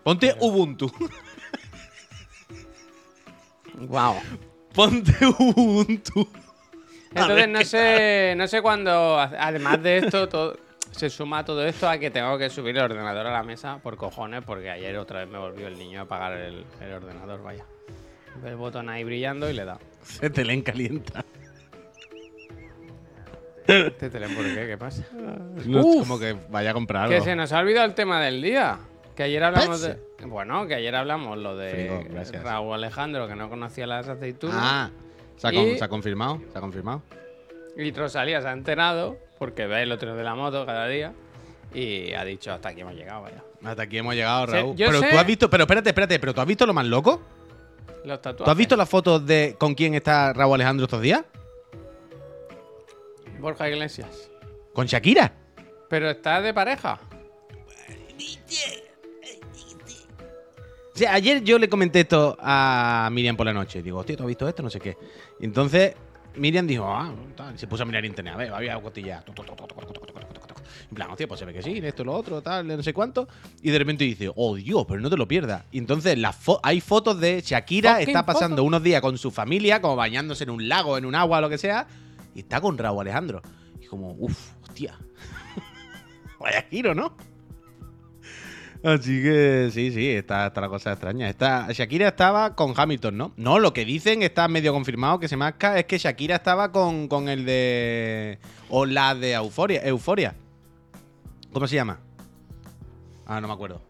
Ponte Ubuntu. Wow. Ponte Ubuntu. Entonces no sé, no sé cuándo, además de esto, todo, se suma todo esto a que tengo que subir el ordenador a la mesa por cojones, porque ayer otra vez me volvió el niño a apagar el, el ordenador, vaya. Ve El botón ahí brillando y le da. Se te le calienta. Este teléfono, ¿por qué? ¿Qué pasa? No, es Uf. como que vaya a comprar Que algo. se nos ha olvidado el tema del día. Que ayer hablamos de. Bueno, que ayer hablamos lo de Frigo, gracias. Raúl Alejandro, que no conocía las aceitunas. Ah, se ha, con- Y- se ha confirmado. Se ha confirmado. Y Rosalía se ha enterado, porque ve el otro de la moto cada día. Y ha dicho, hasta aquí hemos llegado, vaya. Hasta aquí hemos llegado, Raúl. yo pero sé- tú has visto, pero espérate, espérate, pero tú has visto lo más loco. Los tatuajes. ¿Tú has visto las fotos de con quién está Raúl Alejandro estos días? Borja Iglesias. Con Shakira. Pero está de pareja. O sea, ayer yo le comenté esto a Miriam por la noche. Digo, hostia, ¿tú has visto esto? No sé qué. Y entonces Miriam dijo, ah, tal. Se puso a mirar internet. A ver, había cotilla. En plan, hostia, pues se ve que sí, esto, lo otro, tal, no sé cuánto. Y de repente dice, oh Dios, pero no te lo pierdas. Y entonces las fo- hay fotos de Shakira, está pasando unos días con su familia, como bañándose en un lago, en un agua, lo que sea. Y está con Raúl Alejandro. Y como, uff, hostia. Vaya giro, ¿no? Así que sí, sí, está, está la cosa extraña. Está, Shakira estaba con Hamilton, ¿no? No, lo que dicen está medio confirmado que se marca es que Shakira estaba con, con el de. O la de Euforia. Euforia. ¿Cómo se llama? Ah, no me acuerdo.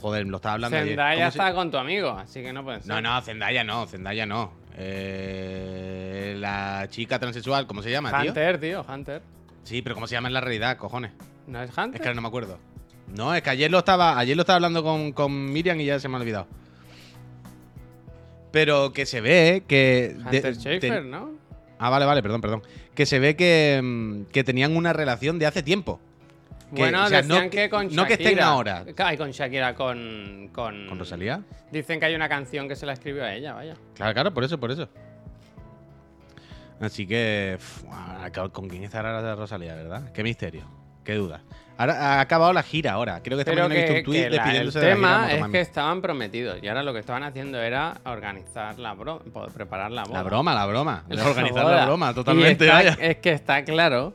Joder, lo estaba hablando. Zendaya ¿Cómo se- está con tu amigo, así que no puede ser. No, no, Zendaya no, Zendaya no. Eh, la chica transexual, ¿cómo se llama, tío? Hunter, tío, Hunter. Sí, pero ¿cómo se llama en la realidad, cojones? ¿No es Hunter? Es que no me acuerdo. No, es que ayer lo estaba, ayer lo estaba hablando con, con Miriam y ya se me ha olvidado. Pero que se ve que. de- Hunter Schaefer, te- ¿no? ah, vale, vale, perdón, perdón. Que se ve que, mm, que tenían una relación de hace tiempo. Que, bueno, o sea, decían no que, con Shakira. no que estén ahora. Ay, con Shakira, con, con... ¿Con Rosalía? Dicen que hay una canción que se la escribió a ella, vaya. Claro, claro, por eso, por eso. Así que. ah, ¿Con quién estará la Rosalía, verdad? Qué misterio. Qué duda. Ahora ha acabado la gira ahora. Creo que esta Pero mañana he visto que, un el despidiéndose de la gira tema es Motomami. que estaban prometidos y ahora lo que estaban haciendo era organizar la broma, preparar la boda. La broma, la broma. La organizar boda. la broma, totalmente. está- vaya. es que está claro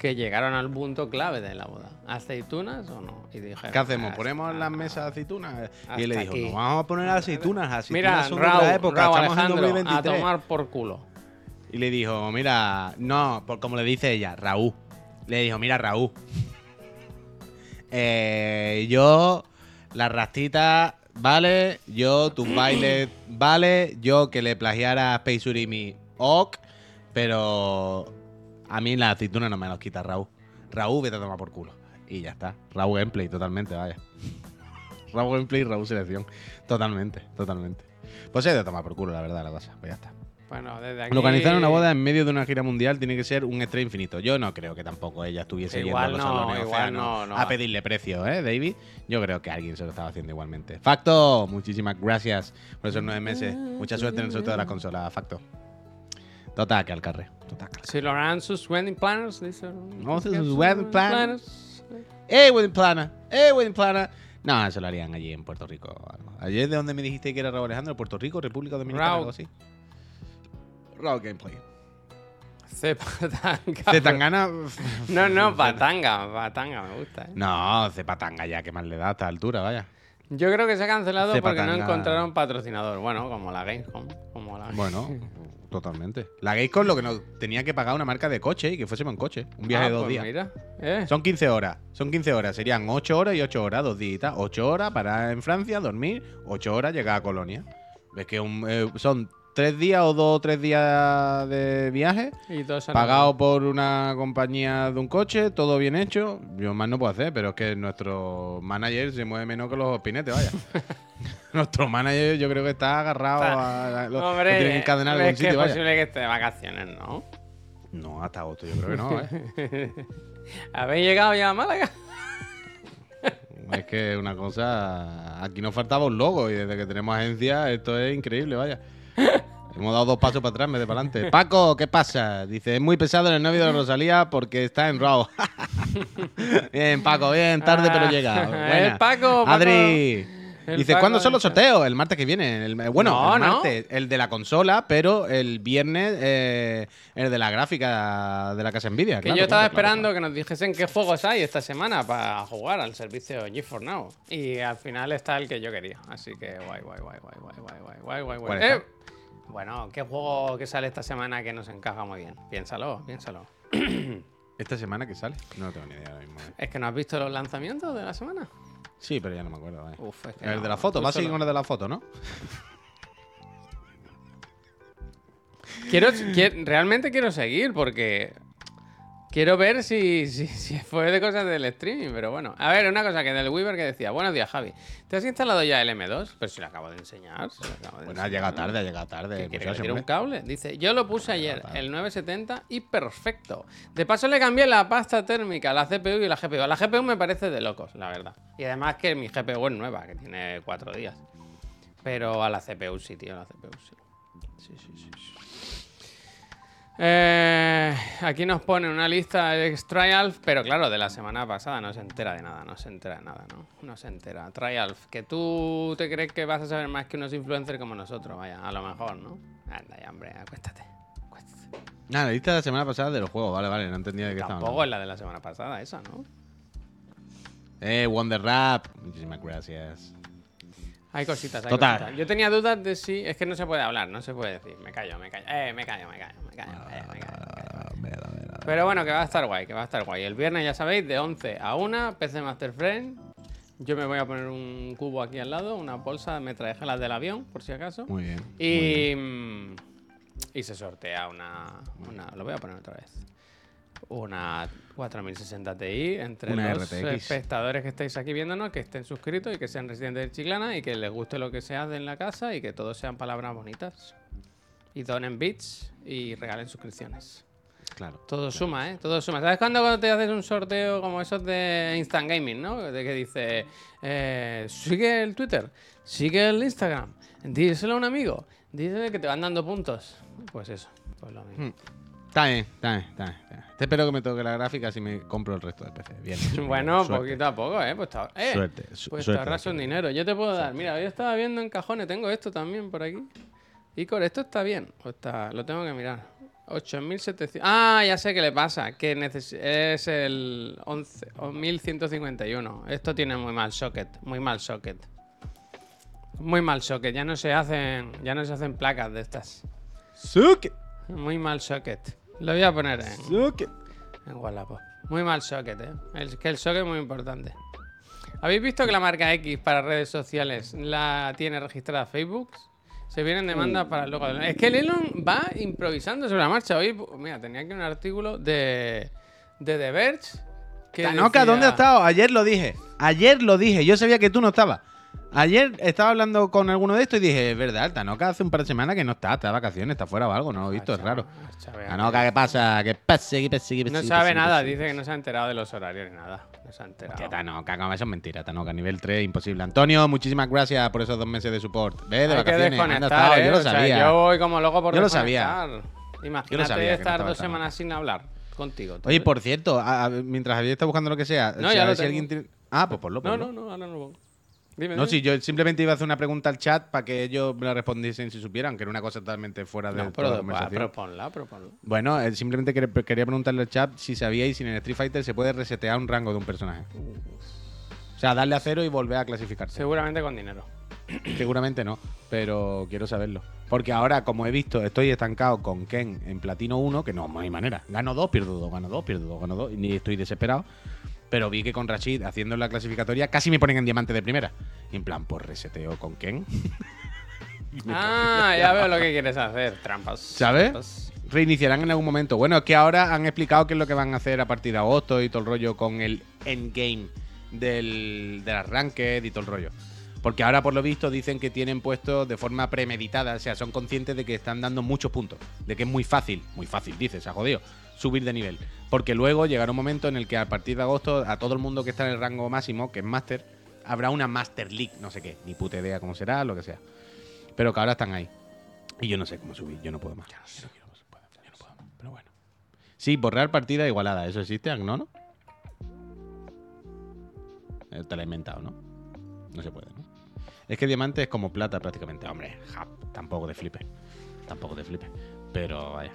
que llegaron al punto clave de la boda. ¿Aceitunas o no? Y dije, ¿Qué hacemos? "Hasta- ¿Ponemos en las mesas aceitunas? Y él le dijo, aquí. no vamos a poner aceitunas. Aceitunas Mira, son de Raúl, otra época. Raúl Estamos en Alejandro, a 2023. tomar por culo. Y le dijo, mira, no, por como le dice ella, Raúl. Le dijo, mira, Raúl. eh, yo, las rastitas, vale. Yo, tus bailes, vale. Yo, que le plagiara a Space Urimi, ok. Pero a mí la aceituna no me las quita Raúl. Raúl, vete a tomar por culo. Y ya está. Raúl Gameplay, totalmente, vaya. Raúl Gameplay Raúl Selección. Totalmente, totalmente. Pues se de tomar por culo, la verdad, la cosa. Pues ya está. Bueno, desde aquí... Organizar una boda en medio de una gira mundial tiene que ser un estrés infinito. Yo no creo que tampoco ella estuviese Igual yendo a los no, salones igual océanos no, no. a pedirle precio, ¿eh, David? Yo creo que alguien se lo estaba haciendo igualmente. Facto, muchísimas gracias por esos nueve meses. Mucha suerte en el sorteo de la consola, Facto. Total, que al carre. Total, que al carre. Si lo harán sus wedding planners, dice. No, sus wedding planners. ¡Eh, wedding planner! ¡Eh, wedding planner! No, eso lo harían allí en Puerto Rico. ¿Ayer de dónde me dijiste que era Raúl Alejandro? ¿Puerto Rico? ¿República Dominicana? Raúl. Algo así. Raúl Gameplay. C patanga. Zetangana. No, no, patanga, patanga, me gusta. ¿eh? No, Cepatanga ya, que más le da a esta altura, vaya. Yo creo que se ha cancelado porque no encontraron patrocinador. Bueno, como la Gamescom. Como la... Bueno, totalmente. La Gamescom lo que nos tenía que pagar una marca de coche y que fuésemos en coche. Un viaje Ah, de dos pues días. Mira, eh. Son 15 horas. Son 15 horas. Serían 8 horas y 8 horas, dos días. 8 horas para en Francia, dormir. 8 horas llegar a Colonia. Ves que un- eh, son 3 días o 2 o 3 días de viaje. Y todo Pagado por una compañía de un coche, todo bien hecho. Yo más no puedo hacer, pero es que nuestro manager se mueve menos que los pinetes, vaya. nuestro manager yo creo que está agarrado a. Lo Hombre, tienen a es algún sitio, vaya. posible que esté de vacaciones, ¿no? No, hasta agosto yo creo que no, ¿eh? ¿Habéis llegado ya a Málaga? Es que una cosa. Aquí nos faltaba un logo y desde que tenemos agencia, esto es increíble, vaya. Hemos dado dos pasos para atrás en vez de para adelante. Paco, ¿qué pasa? Dice, es muy pesado el novio de Rosalía porque está en Raw. bien, Paco, bien, tarde pero llega. Ah, Buena. Paco, Paco. Adri. El Dice, ¿cuándo son los sorteos? El martes que viene. El- bueno, No, el no. martes, el de la consola, pero el viernes eh, el de la gráfica de la casa Nvidia. Que claro, yo estaba claro, claro, esperando que nos dijesen qué juegos hay esta semana para jugar al servicio GeForce Now. Y al final está el que yo quería. Así que guay, guay, guay, guay, guay, guay, guay, guay, guay. Eh, bueno, ¿qué juego que sale esta semana que nos encaja muy bien? Piénsalo, piénsalo. ¿Esta semana que sale? No tengo ni idea ahora mismo. eh. ¿Es que no has visto los lanzamientos de la semana? Sí, pero ya no me acuerdo. vaya. Uf, es que El no, de la foto, tú va a seguir con el de la foto, ¿no? Quiero, qui- realmente quiero seguir porque quiero ver si, si, si fue de cosas del streaming, pero bueno. A ver, una cosa que del Weaver que decía, buenos días Javi, ¿te has instalado ya el M2? Pero si lo acabo de enseñar. si lo acabo de Bueno, llegado tarde, ha llegado tarde. ¿Qué quiere que le muchacho, tire un cable? Dice, yo lo puse ayer, el 970 y perfecto. De paso le cambié la pasta térmica, la CPU y la GPU. La GPU me parece de locos, la verdad. Y además que mi GPU es nueva, que tiene cuatro días. Pero a la CPU sí, tío, a la CPU sí. Sí, sí, sí. sí. Eh, aquí nos pone una lista de Trialf, pero claro, de la semana pasada no se entera de nada, no se entera de nada, ¿no? No se entera. Trialf, que tú te crees que vas a saber más que unos influencers como nosotros, vaya, a lo mejor, ¿no? Anda ya, hombre, acuéstate. acuéstate. Nada, la lista de la semana pasada de los juegos, vale, vale, no entendía de qué estaban Tampoco es la de la semana pasada, esa, ¿no? Eh, Wonder Rap. Muchísimas gracias. Hay cositas, hay Total. cositas. Yo tenía dudas de si. Es que no se puede hablar, no se puede decir. Me callo, me callo. Eh, me callo, me callo, me callo, me callo, me callo, me callo. Pero bueno, que va a estar guay, que va a estar guay. El viernes, ya sabéis, de 11 a 1, PC Master Friend. Yo me voy a poner un cubo aquí al lado, una bolsa de metralletas del avión, por si acaso. Muy bien. Y, mm, y se sortea una, una. Lo voy a poner otra vez. Una 4060 Ti entre Una los RTX. espectadores que estáis aquí viéndonos, que estén suscritos y que sean residentes de Chiclana y que les guste lo que se hace en la casa y que todos sean palabras bonitas. Y donen bits y regalen suscripciones. Claro. Todo suma, ¿eh? Todo suma. ¿Sabes cuando, cuando te haces un sorteo como esos de Instant Gaming, ¿no? De que dice, eh, sigue el Twitter, sigue el Instagram, díselo a un amigo, dísele que te van dando puntos. Pues eso, pues lo mismo. Está bien, está bien, está bien. está bien. Te espero que me toque la gráfica si me compro el resto de PC. Bien. Bueno, Suerte. poquito a poco, ¿eh? Pues te, ahor- eh, Suerte, su- pues te suerte ahorras aquí. un dinero. Yo te puedo dar, mira, yo estaba viendo en cajones, tengo esto también por aquí. Icor, ¿esto está bien? ¿O está? Lo tengo que mirar. 8700. Ah, ya sé qué le pasa. Que neces- es el 11, o 1151. Esto tiene muy mal socket. Muy mal socket. Muy mal socket. Ya no se hacen. Ya no se hacen placas de estas. Suke, Muy mal socket. Lo voy a poner en, suke. en Wallapop. Muy mal socket, eh. El, que el socket es muy importante. ¿Habéis visto que la marca X para redes sociales la tiene registrada Facebook? Se vienen demandas para el logo de Elon. Es que el Elon va improvisando sobre la marcha. Hoy, mira, tenía aquí un artículo de, de The Verge. Que Tanoka, decía- ¿dónde has estado? Ayer lo dije. Ayer lo dije. Yo sabía que tú no estabas. Ayer estaba hablando con alguno de estos y dije, es verdad, Tanoka hace un par de semanas que no está, está de vacaciones, está fuera o algo, no lo he visto, es raro. Tanoka, ¿qué pasa? ¿Qué pasa? ¿Qué pasa? ¿Qué pasa? No ¿Qué sabe nada, dice que no se ha enterado de los horarios ni nada. No se ha enterado. Que Tanoka, como eso es mentira, Tanoka, nivel 3, imposible. Antonio, muchísimas gracias por esos dos meses de support. Ve, de Hay que vacaciones, anda, desconectar, estaba, ¿eh? yo lo O sea, sabía. yo voy como loco por Yo lo sabía. Imagínate sabía que no estar dos semanas sin hablar contigo. Oye, por cierto, a- a- mientras había estado buscando lo que sea, No, si, ya a lo si alguien tiene- Ah, pues ponlo, No, ponlo. no, no, ahora no lo pongo. Dime, No, dime. sí, yo simplemente iba a hacer una pregunta al chat para que ellos me la respondiesen si supieran, que era una cosa totalmente fuera de No, toda pero, la conversación. pero ponla, pero ponla. Bueno, eh, simplemente quer- quería preguntarle al chat si sabíais si en el Street Fighter se puede resetear un rango de un personaje. O sea, darle a cero y volver a clasificarse. Seguramente con dinero. Seguramente no, pero quiero saberlo. Porque ahora, como he visto, estoy estancado con Ken en Platino 1, que no, no hay manera. Gano 2, pierdo 2, gano 2, pierdo 2, gano 2, y ni estoy desesperado. Pero vi que con Rashid, haciendo la clasificatoria, casi me ponen en diamante de primera. Y en plan, pues reseteo con Ken. Ah, ya veo lo que quieres hacer. Trampas. ¿Sabes? Trampas. Reiniciarán en algún momento. Bueno, es que ahora han explicado qué es lo que van a hacer a partir de agosto y todo el rollo con el endgame del, del arranque y todo el rollo. Porque ahora, por lo visto, dicen que tienen puesto de forma premeditada, o sea, son conscientes de que están dando muchos puntos, de que es muy fácil, muy fácil, dices, a jodido, subir de nivel. Porque luego llegará un momento en el que a partir de agosto, a todo el mundo que está en el rango máximo, que es Master, habrá una Master League, no sé qué, ni puta idea cómo será, lo que sea. Pero que ahora están ahí. Y yo no sé cómo subir, yo no puedo más. Yo no quiero más, puedo, yo no puedo más, pero bueno. Sí, borrar partida igualada, ¿eso existe, Agnono? Eh, Te la he inventado, ¿no? No se puede, ¿no? Es que diamante es como plata prácticamente. Hombre, ja, tampoco de flipe. Tampoco de flipe. Pero vaya.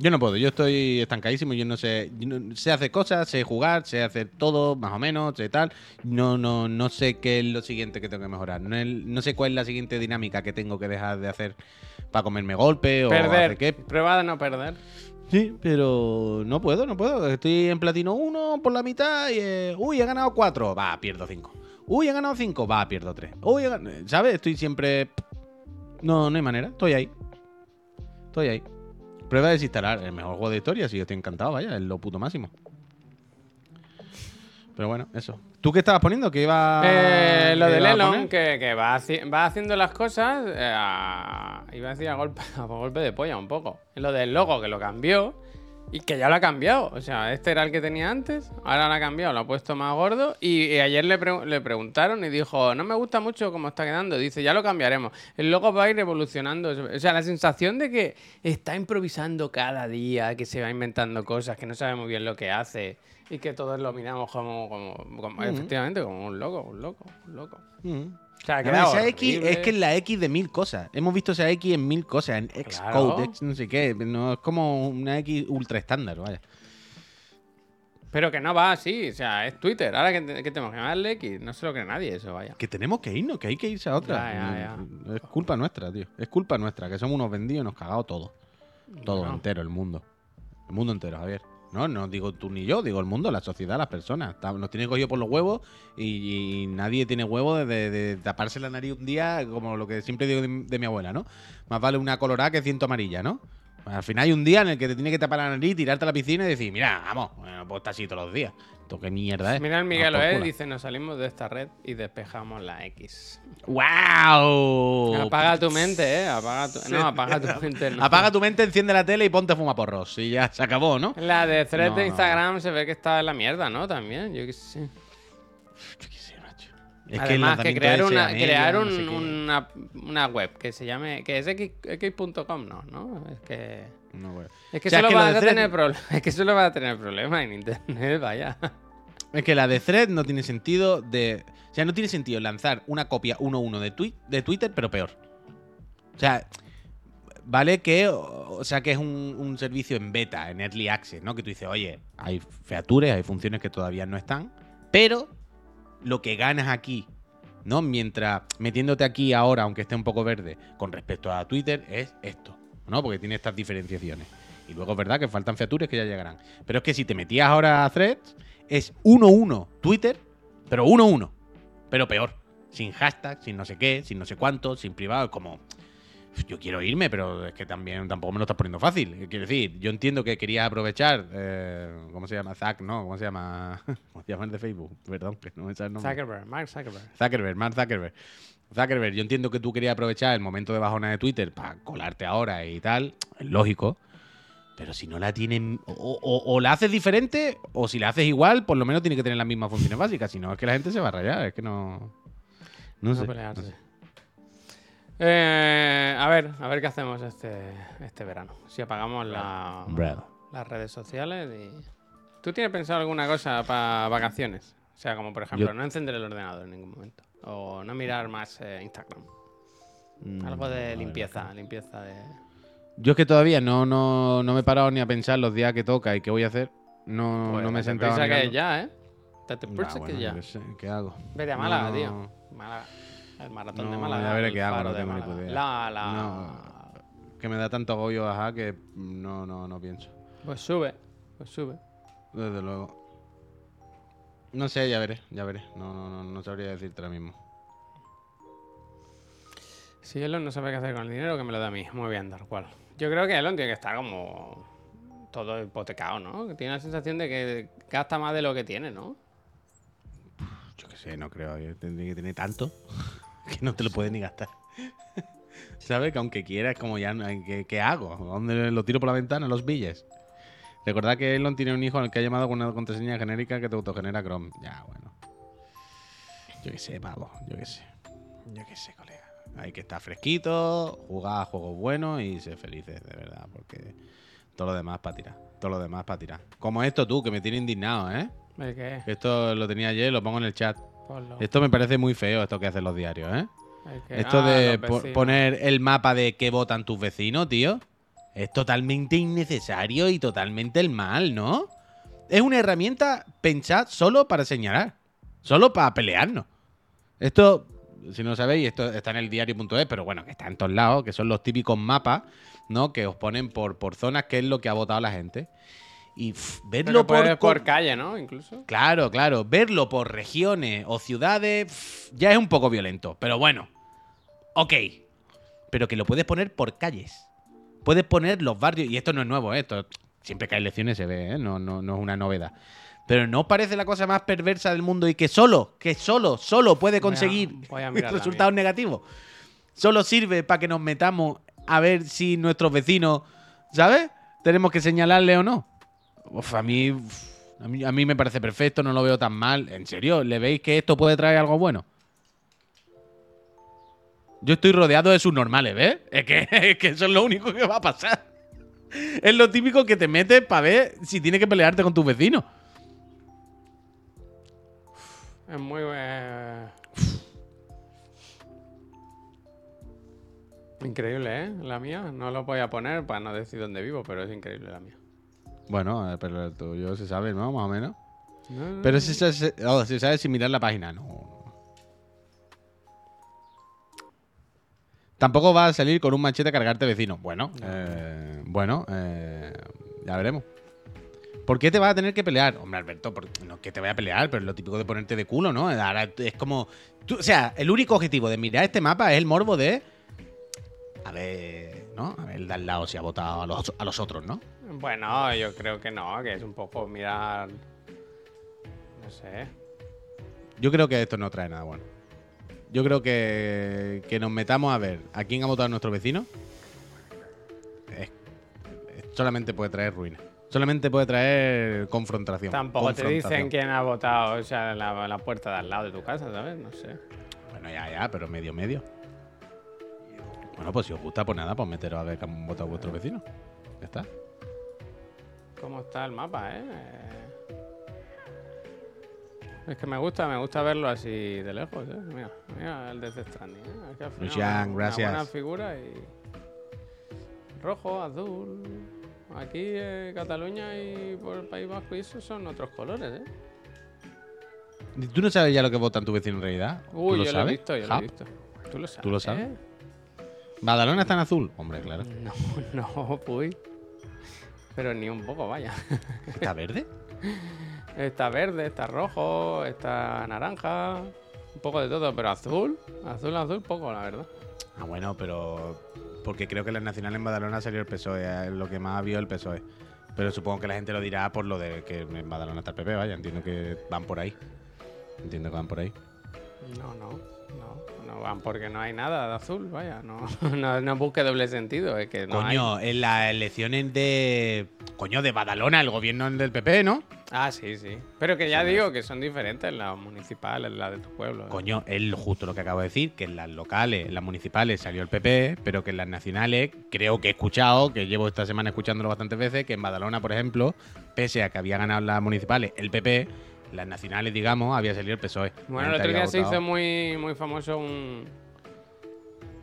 Yo no puedo, yo estoy estancadísimo, yo no sé, yo no- sé hacer cosas, sé jugar, sé hacer todo, más o menos, sé tal. No, no, no sé qué es lo siguiente que tengo que mejorar. No, es- no sé cuál es la siguiente dinámica que tengo que dejar de hacer para comerme golpe o Perder. hacer qué. Prueba de no perder. Sí, pero no puedo, no puedo. Estoy en platino 1 por la mitad y. eh, uy, he ganado 4. Va, pierdo 5. Uy, he ganado 5. Va, pierdo 3. Uy, he gan- ¿sabes? Estoy siempre. No, no hay manera. Estoy ahí. Estoy ahí. Prueba de desinstalar. El mejor juego de historia. Sí, yo estoy encantado, vaya. Es lo puto máximo. Pero bueno, eso. ¿Tú qué estabas poniendo? ¿Qué iba Eh, lo a Elon, que, que va, haci- va haciendo las cosas, eh, a- iba a decir a golpe, a golpe de polla un poco. Lo del logo, que lo cambió y que ya lo ha cambiado. O sea, este era el que tenía antes, ahora lo ha cambiado, lo ha puesto más gordo. Y, y ayer le, pre- le preguntaron y dijo, no me gusta mucho cómo está quedando. Dice, ya lo cambiaremos. El logo va a ir evolucionando. O sea, la sensación de que está improvisando cada día, que se va inventando cosas, que no sabe muy bien lo que hace. Y que todos lo miramos como, como, como- efectivamente, como un loco, un loco, un loco. O sea, esa X es que es la X de mil cosas. Hemos visto esa X en mil cosas, en Claro. Xcode, X no sé qué. No es como una X ultra estándar, vaya. Pero que no va así, o sea, es Twitter. Ahora que, que tenemos que darle X, no se lo cree nadie eso, vaya. Que tenemos que irnos, que hay que irse a otra. Ya, ya, Es culpa nuestra, tío. Es culpa nuestra, que somos unos vendidos y nos cagado todo. Todo entero, el mundo. El mundo entero, Javier. No, no digo tú ni yo, digo el mundo, la sociedad, las personas. Nos tiene cogido por los huevos y, nadie tiene huevo de, de- de taparse la nariz un día, como lo que siempre digo de, de mi abuela, ¿no? Más vale una colorada que ciento amarilla, ¿no? Al final hay un día en el que te tiene que tapar la nariz, tirarte a la piscina y decir, mira, vamos, bueno, pues está así todos los días. Esto qué mierda es. Mira el Miguel Oed, culo. dice, nos salimos de esta red y despejamos la X. ¡Wow! Apaga tu mente, eh. Apaga tu... No, apaga tu mente. no. Apaga tu mente, enciende la tele y ponte a fumar porros. Y ya se acabó, ¿no? La de thread No, de no. Instagram se ve que está en la mierda, ¿no? También, yo qué sé. Es Además, que, crear, una, no sé una, una web que se llame. que es x.com, no, ¿no? Es que. No. Es que O sea, solo que lo vas a Thread- tener problemas. Es que solo vas a tener problemas en internet, vaya. Es que la de Thread no tiene sentido de. O sea, no tiene sentido lanzar una copia 1-1 de, twi- de Twitter, pero peor. O sea, vale que. O o sea, que es un, un servicio en beta, en early access, ¿no? Que tú dices, oye, hay features, hay funciones que todavía no están, pero lo que ganas aquí, ¿no? Mientras metiéndote aquí ahora, aunque esté un poco verde, con respecto a Twitter, es esto, ¿no? Porque tiene estas diferenciaciones. Y luego es verdad que faltan features que ya llegarán. Pero es que si te metías ahora a Threads, es 1-1 Twitter, pero 1-1. Pero peor. Sin hashtag, sin no sé qué, sin no sé cuánto, sin privado. Es como. Yo quiero irme, pero es que también tampoco me lo estás poniendo fácil. Quiero decir, yo entiendo que querías aprovechar. eh, ¿Cómo se llama? Zack, ¿no? ¿Cómo se llama? ¿Cómo se llama el de Facebook? Perdón, que no me sale el nombre. Zuckerberg, Mark Zuckerberg. Zuckerberg, Mark Zuckerberg. Zuckerberg, yo entiendo que tú querías aprovechar el momento de bajona de Twitter para colarte ahora y tal. Es lógico. Pero si no la tienen. O, o- o la haces diferente, o si la haces igual, por lo menos tiene que tener las mismas funciones básicas. Si no, es que la gente se va a rayar. Es que no. No, No sé. pelearse. no sé. Eh, a ver, a ver qué hacemos este, este verano. Si apagamos la, las redes sociales y... ¿Tú tienes pensado alguna cosa para vacaciones? O sea, como por ejemplo, Yo- no encender el ordenador en ningún momento. O no mirar más eh, Instagram. Mm, Algo de limpieza, limpieza de. Yo es que todavía no, no, no me he parado ni a pensar los días que toca y qué voy a hacer. No, Pues no me he sentado. prisa que ya, ¿eh? Date Nah, prisa bueno, que ya. qué sé, ¿Qué hago? Vete a Málaga, no. tío. Málaga. El maratón de No, Málaga. ya veré el qué hago, no de tengo ni Málaga. idea. La, la... No. Que me da tanto agobio bajar que no, no, no pienso. Pues sube, pues sube. Desde luego. No sé, ya veré, ya veré. No, no, no, no sabría decirte ahora mismo. Si Elon no sabe qué hacer con el dinero, que me lo da a mí. Muy bien, tal cual. Yo creo que Elon tiene que estar como todo hipotecado, ¿no? Que tiene la sensación de que gasta más de lo que tiene, ¿no? Yo qué sé, no creo. Yo tendría que tener tanto que no te lo puedes ni gastar. ¿Sabes? Que aunque quieras, como ya, ¿qué, qué hago? ¿Dónde lo tiro por la ventana? Los billes. Recordad que Elon tiene un hijo al que ha llamado con una contraseña genérica que te autogenera Chrome. Ya, bueno. Yo qué sé, pavo. Yo qué sé. Yo qué sé, colega. Hay que estar fresquito, jugar a juegos buenos y ser felices, de verdad. Porque todo lo demás para tirar. Todo lo demás para tirar. Como esto tú, que me tiene indignado, ¿eh? Esto lo tenía ayer, lo pongo en el chat. Ponlo. Esto me parece muy feo, esto que hacen los diarios, ¿eh? Esto Ah, de po- poner el mapa de qué votan tus vecinos, tío. Es totalmente innecesario y totalmente el mal, ¿no? Es una herramienta pensada solo para señalar. Solo para pelearnos. Esto, si no lo sabéis, esto está en el diario.es, pero bueno, que está en todos lados, que son los típicos mapas, ¿no? Que os ponen por, por zonas, qué es lo que ha votado la gente. Y pff, verlo por, por calle, ¿no? Incluso. Claro, claro. Verlo por regiones o ciudades pff, ya es un poco violento. Pero bueno. Ok. Pero que lo puedes poner por calles. Puedes poner los barrios. Y esto no es nuevo, ¿eh? Esto siempre que hay elecciones se ve, ¿eh? No, no, no es una novedad. Pero ¿no parece la cosa más perversa del mundo y que solo, que solo, solo puede conseguir resultados negativos? Solo sirve para que nos metamos a ver si nuestros vecinos, ¿sabes? Tenemos que señalarle o no. A mí, a mí, a mí me parece perfecto, no lo veo tan mal. En serio, ¿le veis que esto puede traer algo bueno? Yo estoy rodeado de subnormales, ¿ves? Es que, es que eso es lo único que va a pasar. Es lo típico que te metes para ver si tienes que pelearte con tus vecinos. Es muy. eh, Increíble, ¿eh? La mía. No lo voy a poner para no decir dónde vivo, pero es increíble la mía. Bueno, eh, pero el tuyo se sabe, ¿no? Más o menos. No, no, Pero si se, se- oh, se sabe sin mirar la página, no. Tampoco va a salir con un machete a cargarte vecino. Bueno, eh, bueno, eh, ya veremos. ¿Por qué te vas a tener que pelear? Hombre, Alberto, por- no que te vaya a pelear, pero es lo típico de ponerte de culo, ¿no? Ahora es como. tú- o sea, el único objetivo de mirar este mapa es el morbo de. A ver, ¿no? A ver, el de al lado si ha votado a los, a los otros, ¿no? Bueno, yo creo que no, que es un poco mirar. No sé. Yo creo que esto no trae nada bueno. Yo creo que, que nos metamos a ver a quién ha votado nuestro vecino. es- es- solamente puede traer ruina. Solamente puede traer confrontación. Tampoco te confrontación. dicen quién ha votado, o sea, la, la puerta de al lado de tu casa, ¿sabes? No sé. Bueno, ya, ya, pero medio, medio. Bueno, pues si os gusta, pues nada, pues meteros a ver que han votado vuestro vecino. Ya está. ¿Cómo está el mapa, eh? Es que me gusta, me gusta verlo así de lejos, ¿eh? Mira, mira el de Stranding, ¿eh? Al final Lucian, una gracias. buena figura y... Rojo, azul... Aquí en Cataluña y por el País Vasco y eso son otros colores, ¿eh? ¿Y ¿Tú no sabes ya lo que votan tu vecino en realidad? ¿Tú Uy, lo yo lo he sabes? visto, yo lo he visto. ¿Tú lo sabes? ¿Tú lo sabes? eh? ¿Badalona está en azul? Hombre, claro. No, no, uy. Pero ni un poco, vaya. ¿Está verde? Está verde, está rojo, está naranja, un poco de todo, pero azul, azul, azul, poco, la verdad. Ah, bueno, pero. Porque creo que en las nacionales en Badalona salió el PSOE, es lo que más vio el PSOE. Pero supongo que la gente lo dirá por lo de que en Badalona está el PP, vaya. Entiendo que van por ahí. Entiendo que van por ahí. No, no, no, no van porque no hay nada de azul, vaya, no, no, no busque doble sentido, es que no hay. Coño, en las elecciones de. Coño, de Badalona, el gobierno del PP, ¿no? Ah, sí, sí. Pero que ya digo que son diferentes las municipales, las de tu pueblo. ¿eh? Coño, es justo lo que acabo de decir, que en las locales, en las municipales salió el PP, pero que en las nacionales, creo que he escuchado, que llevo esta semana escuchándolo bastantes veces, que en Badalona, por ejemplo, pese a que había ganado las municipales el PP, las nacionales, digamos, había salido el PSOE. Bueno, el otro día se hizo muy, muy famoso un.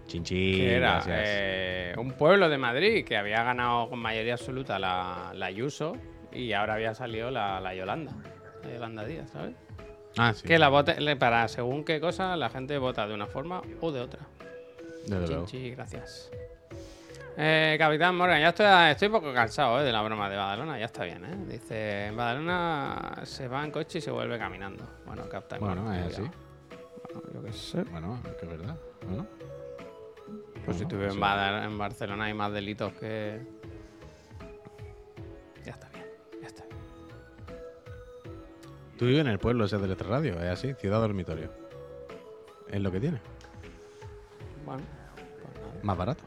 Chinchín, que era? Eh, un pueblo de Madrid que había ganado con mayoría absoluta la, la Ayuso y ahora había salido la, la Yolanda. La Yolanda Díaz, ¿sabes? Ah, sí. Que la vote, para según qué cosa la gente vota de una forma o de otra. Desde luego. Chinchi, gracias. Eh, Capitán Morgan, ya estoy, estoy poco cansado eh, de la broma de Badalona, ya está bien, ¿eh? Dice, en Badalona se va en coche y se vuelve caminando. Bueno, Capitán Bueno, Morgan, es así. Bueno, yo qué sé. Bueno, es que es verdad. Bueno, Pues si Bueno, sí. en, Badal- en Barcelona hay más delitos que... Ya está bien, ya está bien. Tú vives en el pueblo ese del extrarradio, es así, ciudad dormitorio. Es lo que tiene. Bueno, pues nada. Más barato.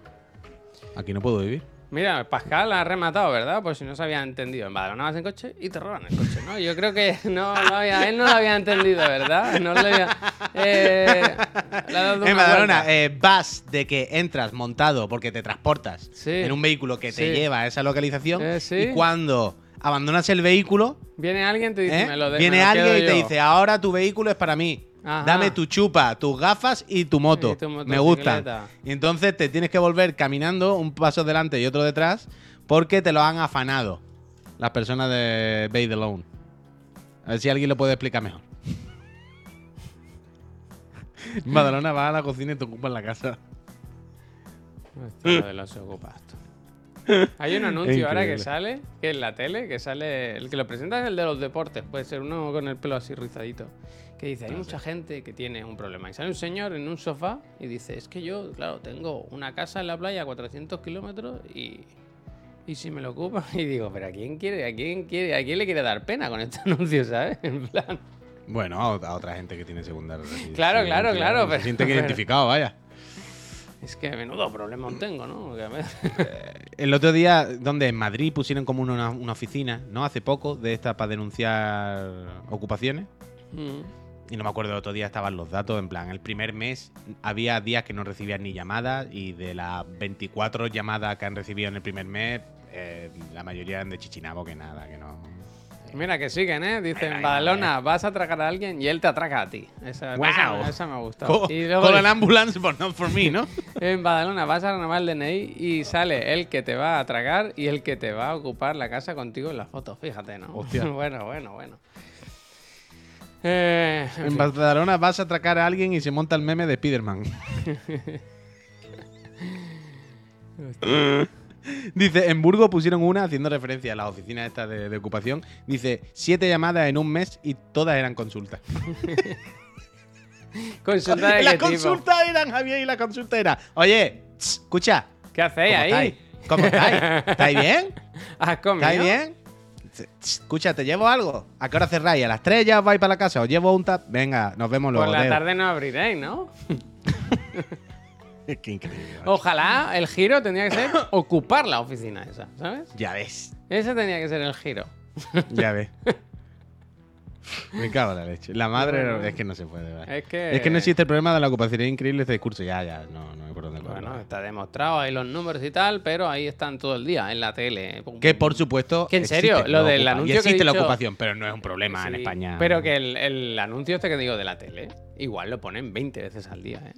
Aquí no puedo vivir. Mira, Pascal ha rematado, ¿verdad? Pues si no se había entendido. En Badalona vas en coche y te roban el coche, ¿no? Yo creo que no, lo había- él no lo había entendido, ¿verdad? No lo había... Eh, En Badalona, eh, vas de que entras montado porque te transportas Sí. en un vehículo que te Sí. lleva a esa localización Eh, sí. y cuando abandonas el vehículo, Viene alguien te dice, ¿eh? me lo de- viene me lo alguien y te yo. dice, ahora tu vehículo es para mí. Ajá. Dame tu chupa, tus gafas y tu moto. Y tu Me motocicleta. Y entonces te tienes que volver caminando un paso delante y otro detrás porque te lo han afanado las personas de Bay Alone. A ver si alguien lo puede explicar mejor. En Badalona vas a la cocina y te ocupan la casa. Esto de los tú. Hay un anuncio ahora que sale, que en la tele, que sale. El que lo presenta es el de los deportes, puede ser uno con el pelo así rizadito. Que dice: Hay mucha gente que tiene un problema. Y sale un señor en un sofá y dice: Es que yo, claro, tengo una casa en la playa a 400 kilómetros y. Y si me lo ocupan, y digo, pero ¿a quién quiere? ¿A quién quiere? ¿A quién le quiere dar pena con este anuncio, sabes? En plan. Bueno, a, a otra gente que tiene secundaria. residencia, Claro, claro, claro, Se pero- siente que pero- identificado, vaya. Es que menudo problema tengo, ¿no? Ver- El otro día, donde en Madrid pusieron como una, una oficina, ¿no? Hace poco, de esta para denunciar ocupaciones. Mm. Y no me acuerdo, el otro día estaban los datos, en plan, el primer mes había días que no recibían ni llamadas y de las 24 llamadas que han recibido en el primer mes, eh, la mayoría eran de Chichinabo, que nada, que no... Mira que siguen, ¿eh? Dicen, Ay, Badalona, vas a atracar a alguien y él te atraca a ti. Esa, ¡Guau! esa, esa me ha gustado. Co- Y luego Call an ambulance, but not for me, ¿no? en Badalona vas a renovar el DNI y sale el que te va a atracar y el que te va a ocupar la casa contigo en la foto. Fíjate, ¿no? Hostia. bueno, bueno, bueno. Eh, en En fin. Barcelona vas a atracar a alguien y se monta el meme de Spiderman. Dice, en Burgos pusieron una haciendo referencia a las oficinas estas de, de ocupación. Dice, siete llamadas en un mes y todas eran consultas. Consulta de la tipo. eran, Javier, y la consulta era, oye, tss, escucha, ¿Qué hacéis ¿cómo ahí? estáis? ¿Cómo estáis? ¿Estáis bien? ¿Has comido? ¿Estáis bien? Escucha, ¿te llevo algo? ¿A qué hora cerráis? ¿A las 3 ya os vais para la casa? ¿Os llevo un tap? Venga, nos vemos luego. Por la tarde no abriréis, ¿no? Es que increíble. Ojalá el giro tendría que ser ocupar la oficina esa, ¿sabes? Ya ves. Ese tenía que ser el giro. Ya ves. Me cago en la leche. La madre Bueno. es que no se puede. ¿verdad? Es que- Es que no existe el problema de la ocupación. Es increíble este discurso. Ya, ya, no, no hay. Bueno, está demostrado ahí los números y tal, pero ahí están todo el día en la tele. Que por supuesto. Que en existe serio, lo del anuncio y que existe la ocupación, pero no es un problema en España. Pero que el, el anuncio este que digo de la tele, igual lo ponen 20 veces al día, ¿eh?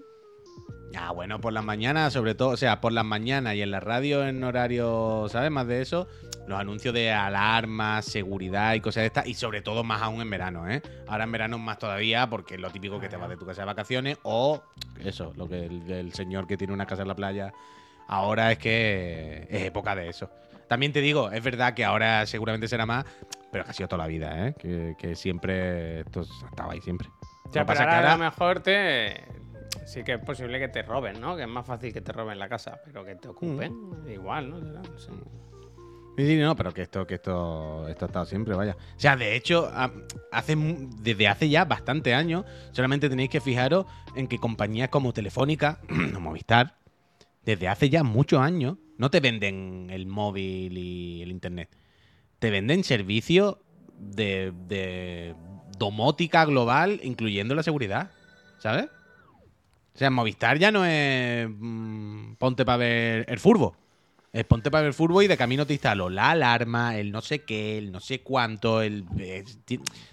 Ah, bueno, por las mañanas, sobre todo, o sea, por las mañanas y en la radio en horario, ¿sabes? Más de eso, los anuncios de alarmas, seguridad y cosas de estas, y sobre todo más aún en verano, ¿eh? Ahora en verano más todavía, porque es lo típico que te vas de tu casa de vacaciones, o eso, lo que el, el señor que tiene una casa en la playa, ahora es que es época de eso. También te digo, es verdad que ahora seguramente será más, pero que ha sido toda la vida, ¿eh? Que, que siempre, esto estaba ahí siempre. O sea, pero pasa que ahora a lo mejor te... Sí que es posible que te roben, ¿no? Que es más fácil que te roben la casa, pero que te ocupen. Igual, ¿no? No sé. Sí, no, pero que esto, que esto, esto ha estado siempre, vaya. O sea, de hecho, hace, desde hace ya bastante años, solamente tenéis que fijaros en que compañías como Telefónica o Movistar, desde hace ya muchos años, no te venden el móvil y el internet. Te venden servicios de, de domótica global, incluyendo la seguridad. ¿Sabes? O sea, Movistar ya no es mm, ponte para ver el furbo. Es ponte para ver fútbol y de camino te instalo la alarma, el no sé qué, el no sé cuánto, el eh,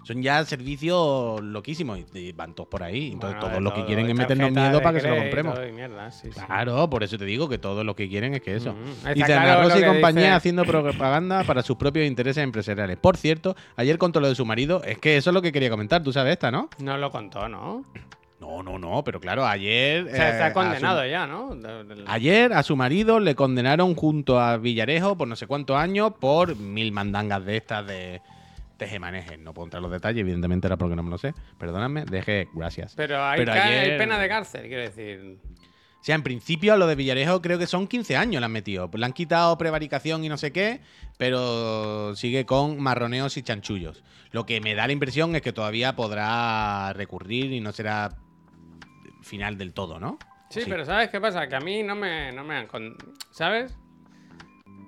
son ya servicios loquísimos y, y van todos por ahí. Entonces Bueno, todos de lo que quieren es meternos miedo para que se lo compremos. y mierda, sí, sí. Claro, por eso te digo que todo lo que quieren es que eso. Mm, está Dice claro Ana lo Rosa y compañía dice- haciendo propaganda para sus propios intereses empresariales. Por cierto, ayer contó lo de su marido. Es que eso es lo que quería comentar. Tú sabes esta, ¿no? No lo contó, ¿no? No, no, no. Pero claro, ayer. O sea, eh, está su- condenado ya, ¿no? Ayer a su marido le condenaron junto a Villarejo por no sé cuántos años por mil mandangas de estas de tejemanejes. No puedo entrar en los detalles, evidentemente era porque no me lo sé. Perdóname, deje, gracias. Pero, hay, Pero hay ayer- pena de cárcel, quiero decir. O sea, en principio a lo de Villarejo creo que son 15 años le han metido. Le han quitado prevaricación y no sé qué, pero sigue con marroneos y chanchullos. Lo que me da la impresión es que todavía podrá recurrir y no será final del todo, ¿no? Sí, pero ¿sabes qué pasa? Que a mí no me, no me han... con- ¿Sabes?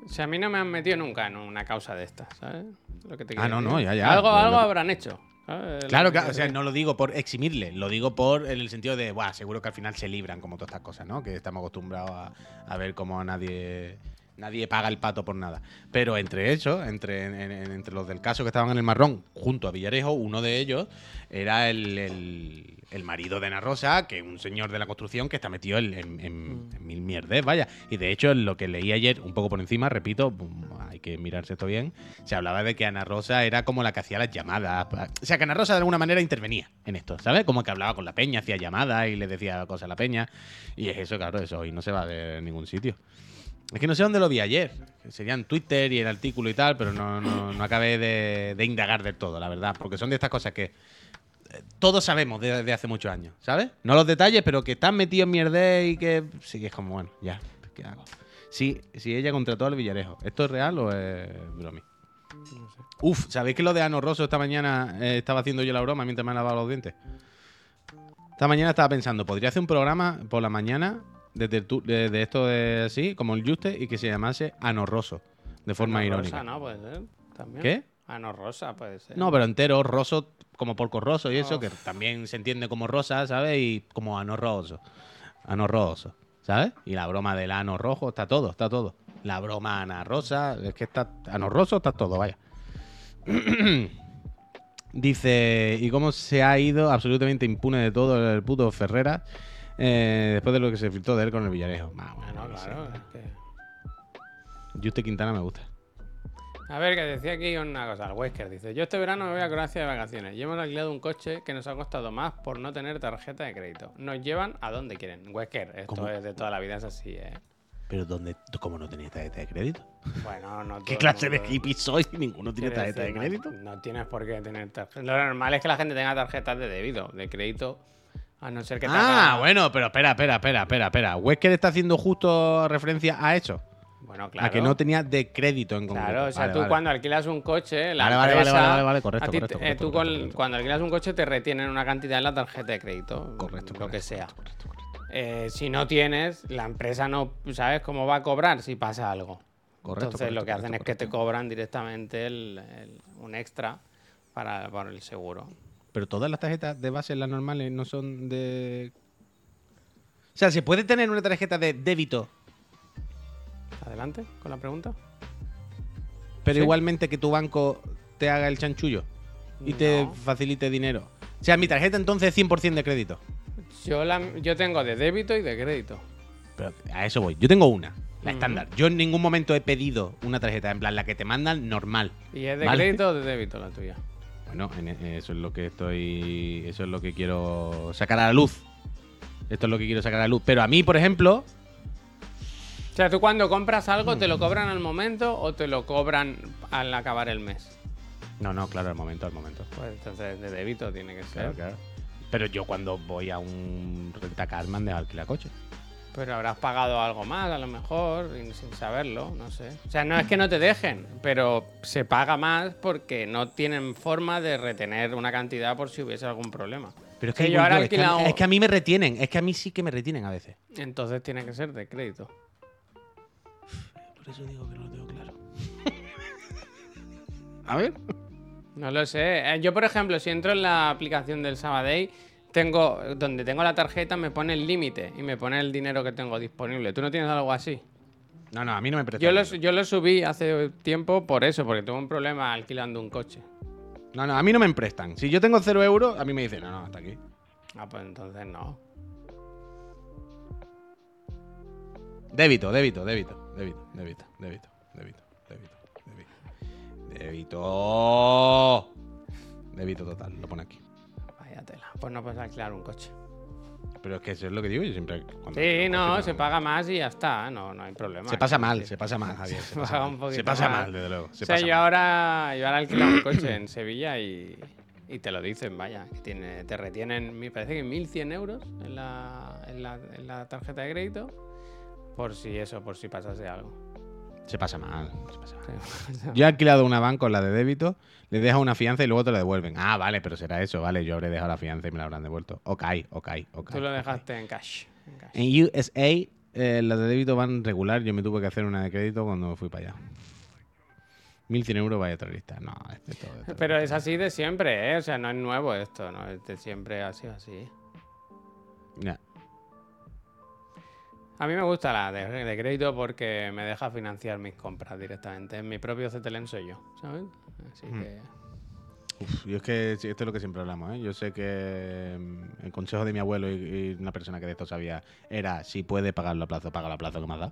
O sea, a mí no me han metido nunca en una causa de estas, ¿sabes? Lo que te Ah, quiero no, decir. no, ya, ya. Algo, algo habrán hecho. ¿sabes? Claro, claro, o sea, no lo digo por eximirle, lo digo por en el sentido de, Buah, seguro que al final se libran como todas estas cosas, ¿no? Que estamos acostumbrados a, a ver cómo nadie nadie paga el pato por nada. Pero entre ellos, entre, en- en- entre los del caso que estaban en el marrón, junto a Villarejo, uno de ellos era el, el- el marido de Ana Rosa, que es un señor de la construcción que está metido en, en mil mierdes, vaya. Y de hecho, lo que leí ayer, un poco por encima, repito, mm, hay que mirarse esto bien, se hablaba de que Ana Rosa era como la que hacía las llamadas. O sea, que Ana Rosa de alguna manera intervenía en esto, ¿sabes? Como que hablaba con la peña, hacía llamadas y le decía cosas a la peña. Y es eso, claro, eso hoy no se va en ningún sitio. Es que no sé dónde lo vi ayer. que Sería en Twitter y el artículo y tal, pero no, no, no acabé de, de indagar del todo, la verdad. Porque son de estas cosas que eh, todos sabemos desde hace muchos años, ¿sabes? No los detalles, pero que están metidos en mierda y que sí, es como, bueno, ya, ¿qué hago? Si, si ella contrató al Villarejo, ¿esto es real o es bromi? Uf, ¿sabéis que lo de Ano Rosso esta mañana eh, estaba haciendo yo la broma mientras me lavaba los dientes? Esta mañana estaba pensando, podría hacer un programa por la mañana de, tertu- de, de esto de así, como el Juste, y que se llamase Ano Rosso, de forma irónica. ¿no? Puede ser. También. ¿Qué? Ano Rosa, puede ser. No, pero entero, roso, como porco roso y eso, que también se entiende como rosa, ¿sabes? Y como ano roso. Ano roso, ¿sabes? Y la broma del ano rojo, está todo, está todo. La broma ana rosa, es que está ano roso, está todo, vaya. Dice, ¿y cómo se ha ido absolutamente impune de todo el puto Ferrera eh, después de lo que se filtró de él con el Villarejo? Ah, bueno, Bueno, no sé. claro. es que- Juste Quintana me gusta. A ver, que decía aquí una cosa, el Wesker dice, yo este verano me voy a Croacia de vacaciones y hemos alquilado un coche que nos ha costado más por no tener tarjeta de crédito. Nos llevan a donde quieren. Wesker, esto ¿Cómo? es de toda la vida, es así, ¿eh? Pero ¿dónde, ¿cómo no tenías tarjeta de crédito? Bueno, no ¿Qué clase de hippie soy? Ninguno tiene tarjeta de decir, no- crédito. No, tienes por qué tener tarjeta. Lo normal es que la gente tenga tarjetas de débito, de crédito, a no ser que te Ah, haga- bueno, pero espera, espera, espera, espera, espera. Wesker está haciendo justo referencia a eso. Bueno, claro. A que no tenía de crédito en concreto. Claro, o sea, Vale, tú vale. cuando alquilas un coche, la Vale, vale, vale, empresa, vale, vale, correcto, a ti correcto, te- eh, correcto, tú correcto, con- correcto. cuando alquilas un coche te retienen una cantidad en la tarjeta de crédito, Correcto, lo correcto, que sea. correcto, correcto. Eh, si no tienes, la empresa no sabes cómo va a cobrar si pasa algo. Correcto, Entonces lo que hacen correcto, es que te cobran directamente el- el- un extra para, para el seguro. Pero todas las tarjetas de base, las normales, no son de. O sea, ¿se puede tener una tarjeta de débito, Adelante con la pregunta. pero Sí. igualmente que tu banco te haga el chanchullo y te facilite dinero? O sea, mi tarjeta entonces es 100% de crédito. Yo, la, yo tengo de débito y de crédito. Pero a eso voy. Yo tengo una, la estándar. Yo en ningún momento he pedido una tarjeta, en plan, la que te mandan normal. ¿Y es de Vale. crédito o de débito la tuya? Bueno, en- en eso es lo que estoy. Eso es lo que quiero sacar a la luz. Esto es lo que quiero sacar a la luz. Pero a mí, por ejemplo, O sea, tú cuando compras algo, ¿te lo cobran al momento o te lo cobran al acabar el mes? No, no, claro, al momento, al momento. Pues entonces de débito tiene que Claro, ser. claro. Pero yo cuando voy a un rentacar me han dejado alquilar coche. Pero habrás pagado algo más, a lo mejor, sin saberlo, no sé. O sea, no es que no te dejen, pero se paga más porque no tienen forma de retener una cantidad por si hubiese algún problema. Pero es Que que, yo ahora es, que a, alquilado- es que a mí me retienen. Es que a mí sí que me retienen a veces. Entonces tiene que ser de crédito. Por eso digo que no lo tengo claro. a ver. No lo sé. Eh, Yo, por ejemplo, si entro en la aplicación del Sabadell, tengo, donde tengo la tarjeta me pone el límite y me pone el dinero que tengo disponible. ¿Tú no tienes algo así? No, no, a mí no me prestan. Yo lo, dinero. yo lo subí hace tiempo por eso, porque tuve un problema alquilando un coche. No, no, a mí no me prestan. Si yo tengo cero euros, a mí me dicen, no, no, hasta aquí. Ah, pues entonces no. Débito, débito, débito, débito, débito, débito, débito, débito, débito. Débito. Débito total, lo pone aquí. Vaya tela. Pues no puedes alquilar un coche. Pero es que eso es lo que digo yo siempre. Sí, alquilo no, coche, se paga más y ya está. No, no hay problema. Se pasa mal, se pasa mal, Javier. Se Se pasa mal, un poquito se pasa mal, desde luego. Se o sea, pasa yo mal. ahora, yo ahora he alquilado un coche en Sevilla y, y te lo dicen, vaya, que tiene, te retienen, me parece que 1.100 euros en la, en, la, en la tarjeta de crédito, por si eso, por si pasase algo. Se pasa mal. se pasa mal. Yo he alquilado una van con la de débito, le dejas una fianza y luego te la devuelven. Ah, vale, pero será eso, vale. Yo habré dejado la fianza y me la habrán devuelto. Ok, ok, ok. Tú lo dejaste en cash. en cash. En USA, eh, las de débito van regular. Yo me tuve que hacer una de crédito cuando me fui para allá. 1100 euros, vaya terrorista. No, este todo. Pero es así de siempre, ¿eh? O sea, no es nuevo esto, ¿no? Es de siempre ha sido así. Ya. A mí me gusta la de, de crédito porque me deja financiar mis compras directamente. En mi propio CTLM soy yo, ¿sabes? Así Hmm. que... Uf, y es que esto es lo que siempre hablamos, ¿eh? Yo sé que mm, el consejo de mi abuelo y, y una persona que de esto sabía era si puede pagarlo a plazo, paga a plazo que más da.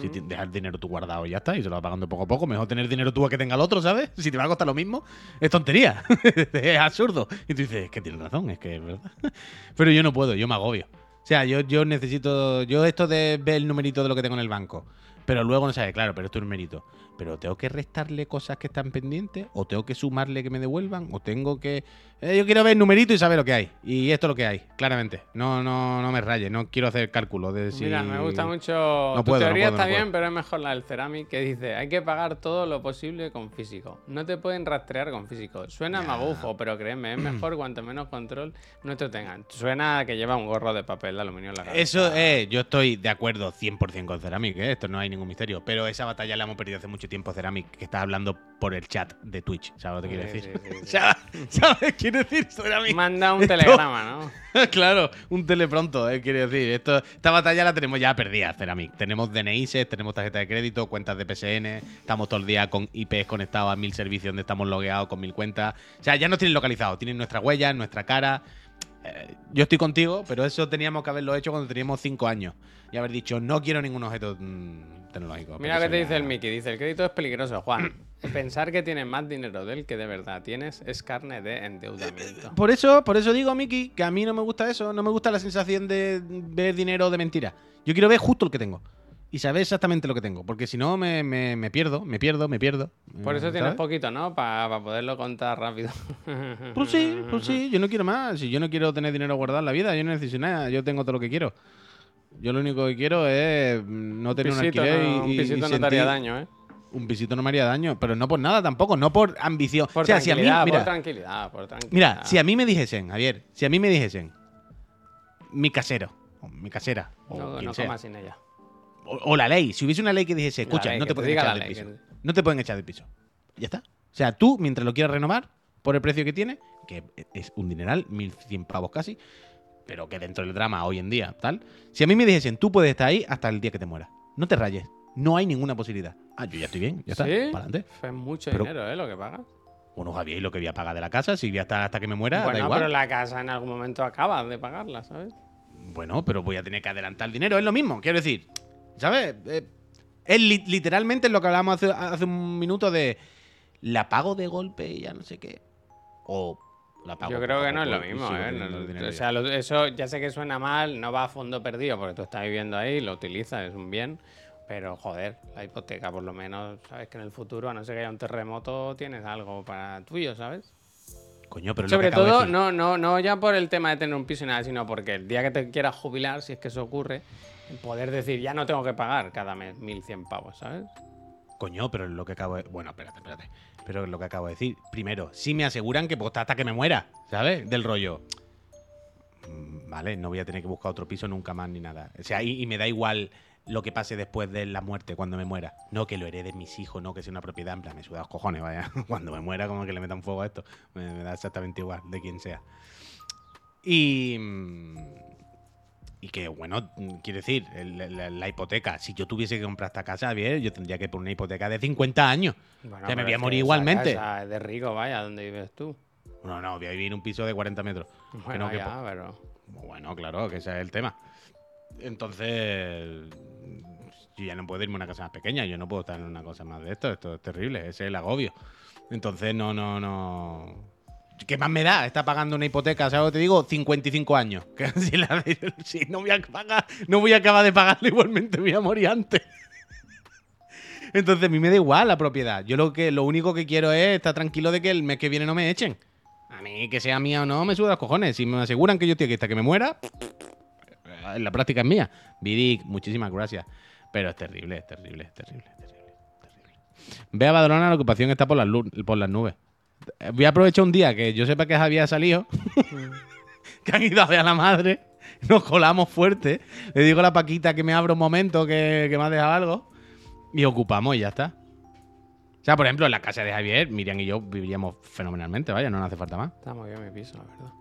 Si Mm. dejas el dinero tú guardado y ya está, y se lo va pagando poco a poco. Mejor tener dinero tú a que tenga el otro, ¿sabes? Si te va a costar lo mismo, es tontería. es absurdo. Y tú dices, es que tienes razón, es que es verdad. Pero yo no puedo, yo me agobio. O sea, yo, yo necesito. Yo esto de ver el numerito de lo que tengo en el banco. Pero luego no sabe, claro, pero esto es un numerito. Pero tengo que restarle cosas que están pendientes, o tengo que sumarle que me devuelvan, o tengo que. Eh, yo quiero ver el numerito y saber lo que hay. Y esto es lo que hay, claramente. No, no, no me rayes, no quiero hacer cálculo de si. Mira, me gusta mucho. No tu puedo, no teoría puedo, está no bien, pero es mejor la del Ceramic que dice: hay que pagar todo lo posible con físico. No te pueden rastrear con físico. Suena Ya. magufo, pero créeme, es mejor cuanto menos control nuestro tengan. Suena a que lleva un gorro de papel de aluminio en la cabeza. Eso es, yo estoy de acuerdo 100% con Ceramic, ¿eh? esto no hay ningún misterio. Pero esa batalla la hemos perdido hace mucho tiempo, Ceramic, que está hablando por el chat de Twitch. ¿Sabes lo que quiero Sí, decir? sí, sí, sí. ¿Sabes ¿Sabes qué quiere decir Ceramic? Manda un telegrama, ¿no? claro, un telepronto, eh, quiere decir. Esto, esta batalla la tenemos ya perdida, Ceramic. Tenemos DNIs, tenemos tarjeta de crédito, cuentas de PSN, estamos todo el día con IPs conectados a mil servicios donde estamos logueados con mil cuentas. O sea, ya nos tienen localizados, tienen nuestra huella, nuestra cara. Eh, yo estoy contigo, pero eso teníamos que haberlo hecho cuando teníamos cinco años. Y haber dicho, no quiero ningún objeto mm, tecnológico. Mira lo que te dice el Mickey. Dice, el crédito es peligroso, Juan. Pensar que tienes más dinero del que de verdad tienes es carne de endeudamiento. Por eso, por eso digo, Miki, que a mí no me gusta eso, no me gusta la sensación de ver dinero de mentira. Yo quiero ver justo el que tengo. Y saber exactamente lo que tengo. Porque si no, me, me- me pierdo, me pierdo, me pierdo. Por eso Eh, tienes ¿sabes? poquito, ¿no? Para poderlo contar rápido. Pues sí, pues sí, yo no quiero más. Si yo no quiero tener dinero guardado en la vida, yo no necesito nada, yo tengo todo lo que quiero. Yo lo único que quiero es mm, no tener un, pisito, alquiler no, y, un pisito y no te haría daño, ¿eh? Un pisito no me haría daño, pero no por nada tampoco, no por ambición. Por o sea, si a mí, tranquilidad, mira, por tranquilidad, por tranquilidad. Mira, si a mí me dijesen, Javier, si a mí me dijesen, mi casero, o mi casera, o No, no comas sin ella. O, o la ley, si hubiese una ley que dijese, escucha, ley, no te pueden echar del ley, piso. que- No te pueden echar del piso. Ya está. O sea, tú, mientras lo quieras renovar, por el precio que tiene, que es un dineral, 1100 pavos casi, pero que dentro del drama hoy en día, tal. Si a mí me dijesen, tú puedes estar ahí hasta el día que te mueras. No te rayes. No hay ninguna posibilidad. Ah, yo ya estoy bien, ya está. ¿Sí? Para adelante. Es mucho Pero- dinero, ¿eh? Lo que pagas. Bueno, Javier, y lo que voy a pagar de la casa, si voy a estar hasta que me muera, da bueno, igual. pero la casa en algún momento acabas de pagarla, ¿sabes? Bueno, pero voy a tener que adelantar el dinero, es lo mismo, quiero decir. ¿Sabes? Eh, es li- literalmente lo que hablábamos hace, hace un minuto de la pago de golpe y ya no sé qué. O la pago Yo creo que no es lo mismo, ¿eh? No- dinero o sea, lo- eso ya sé que suena mal, no va a fondo perdido porque tú estás viviendo ahí, lo utilizas, es un bien. Pero joder, la hipoteca por lo menos, sabes que en el futuro, a no ser que haya un terremoto, tienes algo para tuyo, ¿sabes? Coño, pero Sobre de todo, decir. no, no, no ya por el tema de tener un piso y nada, sino porque el día que te quieras jubilar, si es que eso ocurre, poder decir, ya no tengo que pagar cada mes 1.100 pavos, ¿sabes? Coño, pero lo que acabo de. Bueno, espérate, espérate. Pero lo que acabo de decir. Primero, si me aseguran que estar hasta que me muera, ¿sabes? Del rollo. Mm, Vale, no voy a tener que buscar otro piso nunca más ni nada. O sea, y, me da igual lo que pase después de la muerte, cuando me muera. No que lo hereden mis hijos, no que sea una propiedad. En plan, me suda los cojones, vaya. Cuando me muera, como que le metan fuego a esto. Me, me da exactamente igual, de quien sea. Y. y que, bueno, quiero decir, el- la, la hipoteca, si yo tuviese que comprar esta casa, Javier, yo tendría que poner una hipoteca de 50 años. Bueno, Ya me voy a morir que igualmente. casa es de rico, vaya, donde vives tú. No, no, voy a vivir en un piso de 40 metros. Que Bueno, no, que pero. Bueno, claro, que ese es el tema. Entonces, yo ya no puedo irme a una casa más pequeña, yo no puedo estar en una cosa más de esto, esto es terrible, ese es el agobio. Entonces, no, no, no. ¿Qué más me da? Está pagando una hipoteca, ¿sabes lo que te digo? 55 años. Que si, la- si no voy a pagar, no voy a acabar de pagarla igualmente, voy a morir antes. Entonces, a mí me da igual la propiedad. Yo lo que lo único que quiero es estar tranquilo de que el mes que viene no me echen. A mí, que sea mía o no, me suda los cojones. Si me aseguran que yo estoy aquí hasta que me muera, la práctica es mía. Vidic, muchísimas gracias. Pero es terrible, es terrible, es terrible, es terrible. Ve a Badalona, la ocupación está por las, por las nubes. Voy a aprovechar un día que yo sepa que Javier ha salido, que han ido a ver a la madre, nos colamos fuerte. Le digo a la Paquita que me abra un momento, que, que me ha dejado algo, y ocupamos y ya está. O sea, por ejemplo, en la casa de Javier, Miriam y yo viviríamos fenomenalmente, vaya, no nos hace falta más. Está muy bien mi piso, la verdad.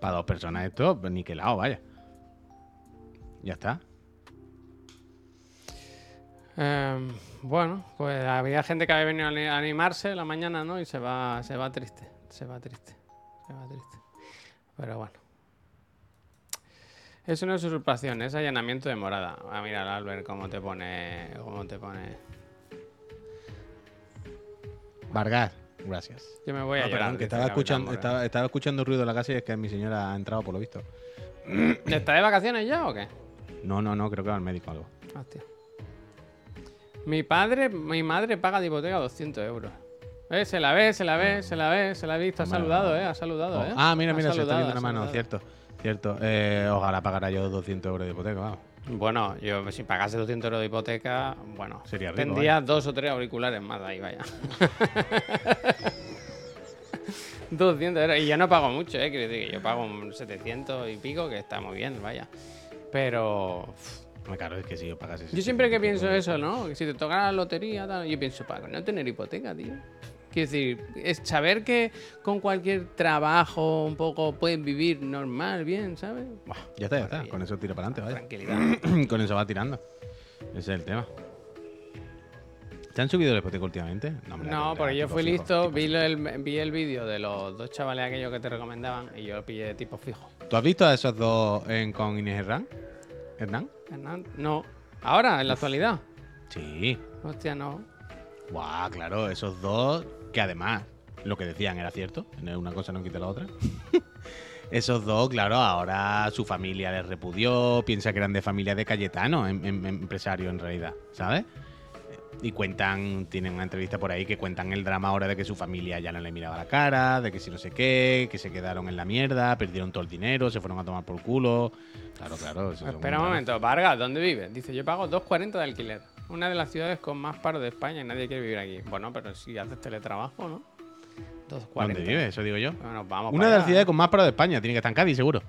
Para dos personas esto, pues niquelado, vaya. Ya está. Em, bueno, pues había gente que había venido a ani- a animarse la mañana, ¿no? Y se va, se va triste, se va triste, se va triste. Pero bueno. Eso no es usurpación, es allanamiento de morada. Ah, mira, Albert, cómo te pone. Cómo te pone. Vargas, gracias. Yo me voy a Ah, llorar. perdón, que dice estaba escuchando, ¿eh? estaba, estaba escuchando ruido en la casa y es que mi señora ha entrado por lo visto. ¿Está de vacaciones ya o qué? No, no, no, creo que va al médico o algo. Hostia. Mi padre, mi madre paga de hipoteca 200 euros. Eh, se la ve, se la ve, se la ve, se la ha visto. Ha saludado, eh. Ha saludado, Oh, eh. Ah, mira, Ha mira, se está viendo una mano, saludado. cierto. Cierto. Eh, ojalá pagara yo 200 euros de hipoteca, vamos. Bueno, yo si pagase 200 euros de hipoteca, bueno, Sería rico, tendría dos o tres auriculares más ahí, vaya. 200 euros. Y yo no pago mucho, ¿eh? Quiero decir que yo pago un 700 y pico, que está muy bien, vaya. Pero claro, es que si yo pagase. yo siempre que pienso eso, ¿no? Que si te toca la lotería, tal, yo pienso, para no tener hipoteca, tío. Quiero decir, es saber que con cualquier trabajo un poco puedes vivir normal, bien, ¿sabes? Buah, Ya está, ya está. Con eso tira para adelante, vaya. Tranquilidad. Con eso va tirando. Ese es el tema. ¿Te han subido la hipoteca últimamente? hombre, No, porque yo fui fijo, listo, vi el, vi el vídeo de los dos chavales aquellos que te recomendaban y yo lo pillé de tipo fijo. ¿Tú has visto a esos dos en, con Inés Hernán? ¿Hernán? No. Ahora, en la actualidad. Sí. Hostia, no. Guau, claro, esos dos, que además lo que decían era cierto, una cosa no quita la otra. esos dos, claro, ahora su familia les repudió, piensa que eran de familia de Cayetano, em- em- empresario en realidad, ¿sabes? Y cuentan, tienen una entrevista por ahí que cuentan el drama ahora de que su familia ya no le miraba la cara, de que si no sé qué, que se quedaron en la mierda, perdieron todo el dinero, se fueron a tomar por culo. Claro, claro. eso Espera un momento, Vargas, ¿dónde vives? Dice, yo pago 2.40 de alquiler. Una de las ciudades con más paro de España y nadie quiere vivir aquí. Bueno, pero si haces teletrabajo, ¿no? 2.40. ¿Dónde vive? Eso digo yo. Bueno, vamos Una para de las ciudades con más paro de España, tiene que estar en Cádiz, seguro.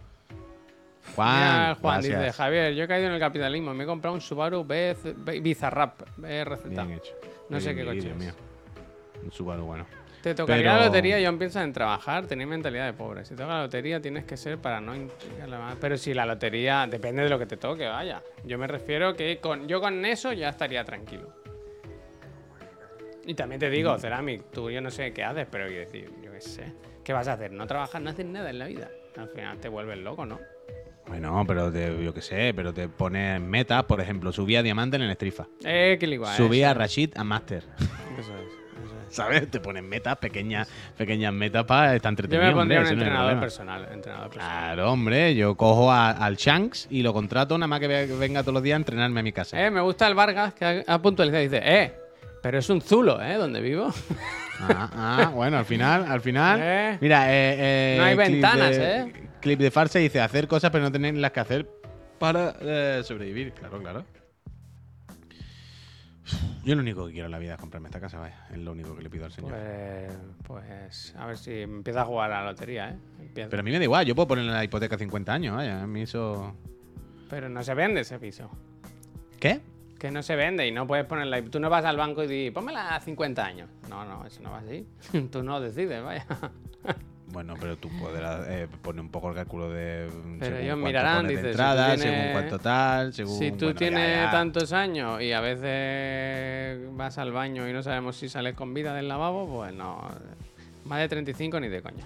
Juan, gracias. dice, Javier, yo he caído en el capitalismo. Me he comprado un Subaru BZ Bizarrap BRZ. Bien hecho. No sé qué coche Dios es. mío. Un Subaru bueno. Te tocaría Pero- la lotería y yo piensas en trabajar, tener mentalidad de pobre. Si toca la lotería tienes que ser para no. Pero si la lotería depende de lo que te toque, vaya. Yo me refiero que con, yo con eso ya estaría tranquilo. Y también te digo, Ceramic, tú yo no sé qué haces, pero quiero decir, yo qué sé. ¿Qué vas a hacer? No trabajar, no haces nada en la vida. Al final te vuelves loco, ¿no? Bueno, pero te, yo qué sé, pero te pones metas, por ejemplo, subía a diamante en el Strifa. Eh, que igual. subía a Rashid a Master. Eso, es. ¿Sabes? Te pones metas, pequeñas, pequeñas metas para estar Yo entretenido. me pondría un hombre, el entrenador personal. Entrenador personal. Claro, hombre, yo cojo a- al Shanks y lo contrato nada más que ve- venga todos los días a entrenarme a mi casa. Eh, me gusta el Vargas que ha, puntualizado. Dice, eh, pero es un zulo, ¿eh? Donde vivo. Ah, ah, bueno, al final, al final. Eh. Mira, eh, eh, No hay ventanas, de- ¿eh? Clip de farsa dice hacer cosas pero no tener las que hacer para eh, sobrevivir. Claro, claro. Yo lo único que quiero en la vida es comprarme esta casa, vaya. Es lo único que le pido al señor. Pues, pues a ver si empieza a jugar a la lotería, ¿eh? Empieza. Pero a mí me da igual, yo puedo ponerle la hipoteca 50 años, vaya. A mí eso. Pero no se vende ese piso. ¿Qué? Que no se vende y no puedes ponerla. Tú no vas al banco y dices, pónmela a 50 años. No, no, eso no va así. Tú no decides, vaya. Bueno, pero tú podrás eh, poner un poco el cálculo de. mm, Pero según ellos mirarán, dices, si entrada, tienes- según cuánto tal, según. Si tú bueno, tienes ya. tantos años y a veces vas al baño y no sabemos si sales con vida del lavabo, pues no. Más de 35 ni de coña.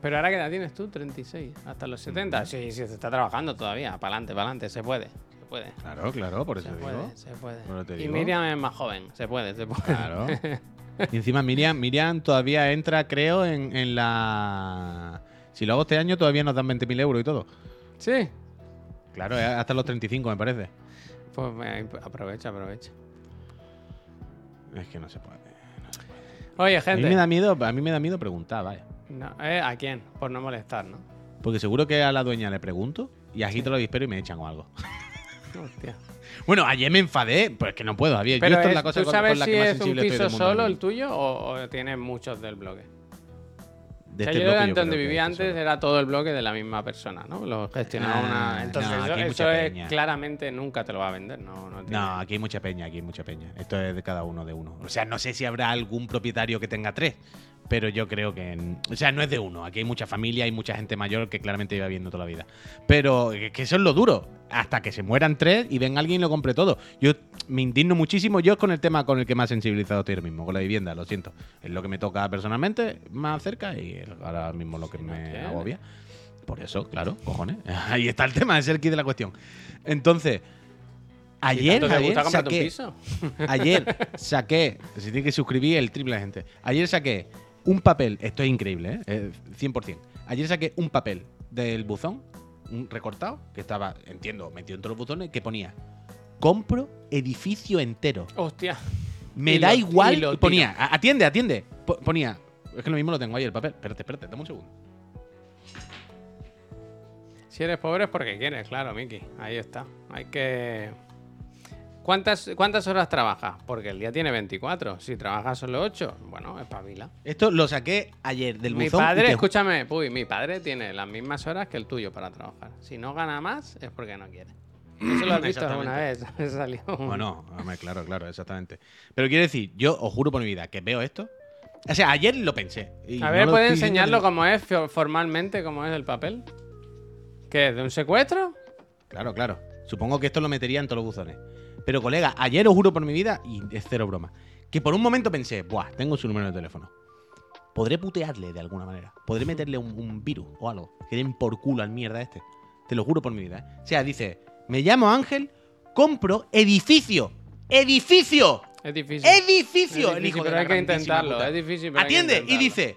Pero ahora qué edad tienes tú, 36. Hasta los 70. Sí, sí, se está trabajando todavía. Para adelante, para adelante. Se puede. Se puede. Claro, claro, por eso Se digo. puede, se puede. Bueno, te Y. Miriam es más joven. Se puede, se puede. Claro. y encima Miriam, Miriam todavía entra, creo, en, en la. Si lo hago este año, todavía nos dan 20.000 euros y todo. Sí. Claro, es hasta los 35, me parece. Pues me- aprovecha, aprovecha. Es que no se puede. Oye, A mí me gente. da miedo, a mí me da miedo preguntar, vaya. No, ¿eh? ¿A quién? Por no molestar, ¿no? Porque seguro que a la dueña le pregunto y agito los disperos y me echan o algo. Hostia. Bueno, ayer me enfadé, pues que no puedo, Javier. Pero Yo esto es es- la cosa ¿tú con, sabes con la si que más es un piso solo el tuyo o, o tienes muchos del bloque? De O sea, este yo bloque antes donde vivía es antes solo. era todo el bloque de la misma persona, ¿no? Lo gestionaba Ah, una. Entonces, no, eso, eso es claramente nunca te lo va a vender, no, no, tiene- No, aquí hay mucha peña, aquí hay mucha peña. Esto es de cada uno de uno. O sea, no sé si habrá algún propietario que tenga tres, pero yo creo que. O sea, no es de uno. Aquí hay mucha familia, hay mucha gente mayor que claramente lleva viendo toda la vida. Pero es que eso es lo duro. Hasta que se mueran tres y venga alguien y lo compre todo. Yo me indigno muchísimo. Yo es con el tema con el que más sensibilizado estoy ahora mismo, con la vivienda, lo siento. Es lo que me toca personalmente más cerca y es ahora mismo lo que me agobia. Por eso, claro, cojones. Ahí está el tema, es el kit de la cuestión. Entonces, ayer, un saqué, piso. ayer saqué, se tiene que suscribir el triple de gente. Ayer saqué un papel, esto es increíble, ¿eh? Eh, 100%. Ayer saqué un papel del buzón, un recortado, que estaba, entiendo, metido entre los buzones, que ponía, compro edificio entero. Hostia. Me Y da lo- igual. y lo ponía, "A- atiende, atiende. Po- Ponía, es que lo mismo lo tengo ahí el papel. Espérate, espérate, dame un segundo. Si eres pobre es porque quieres, claro, Miki. Ahí está. Hay que. ¿Cuántas, ¿Cuántas horas trabajas? Porque el día tiene 24. Si trabajas solo 8, bueno, espabila. Esto lo saqué ayer del Mi buzón. y padre, te- escúchame, uy, mi padre tiene las mismas horas que el tuyo para trabajar. Si no gana más, es porque no quiere. Eso lo has visto alguna vez. Me salió un- Bueno, hombre, claro, claro, exactamente. Pero quiero decir, yo os juro por mi vida que veo esto. O sea, ayer lo pensé. y A no ver, lo ¿puede enseñarlo de- como es fo- formalmente, como es el papel? ¿Qué es? ¿De un secuestro? Claro, claro. Supongo que esto lo metería en todos los buzones. Pero, colega, ayer os juro por mi vida, y es cero broma, que por un momento pensé, buah, tengo su número de teléfono. Podré putearle de alguna manera. Podré meterle un, un virus o algo. Que den por culo al mierda este. Te lo juro por mi vida. ¿eh? O sea, dice, me llamo Ángel, compro edificio. ¡Edificio! Es difícil. ¡Edificio! Es El difícil, hijo de pero hay que intentarlo. puta. Es difícil, pero hay que Atiende y dice,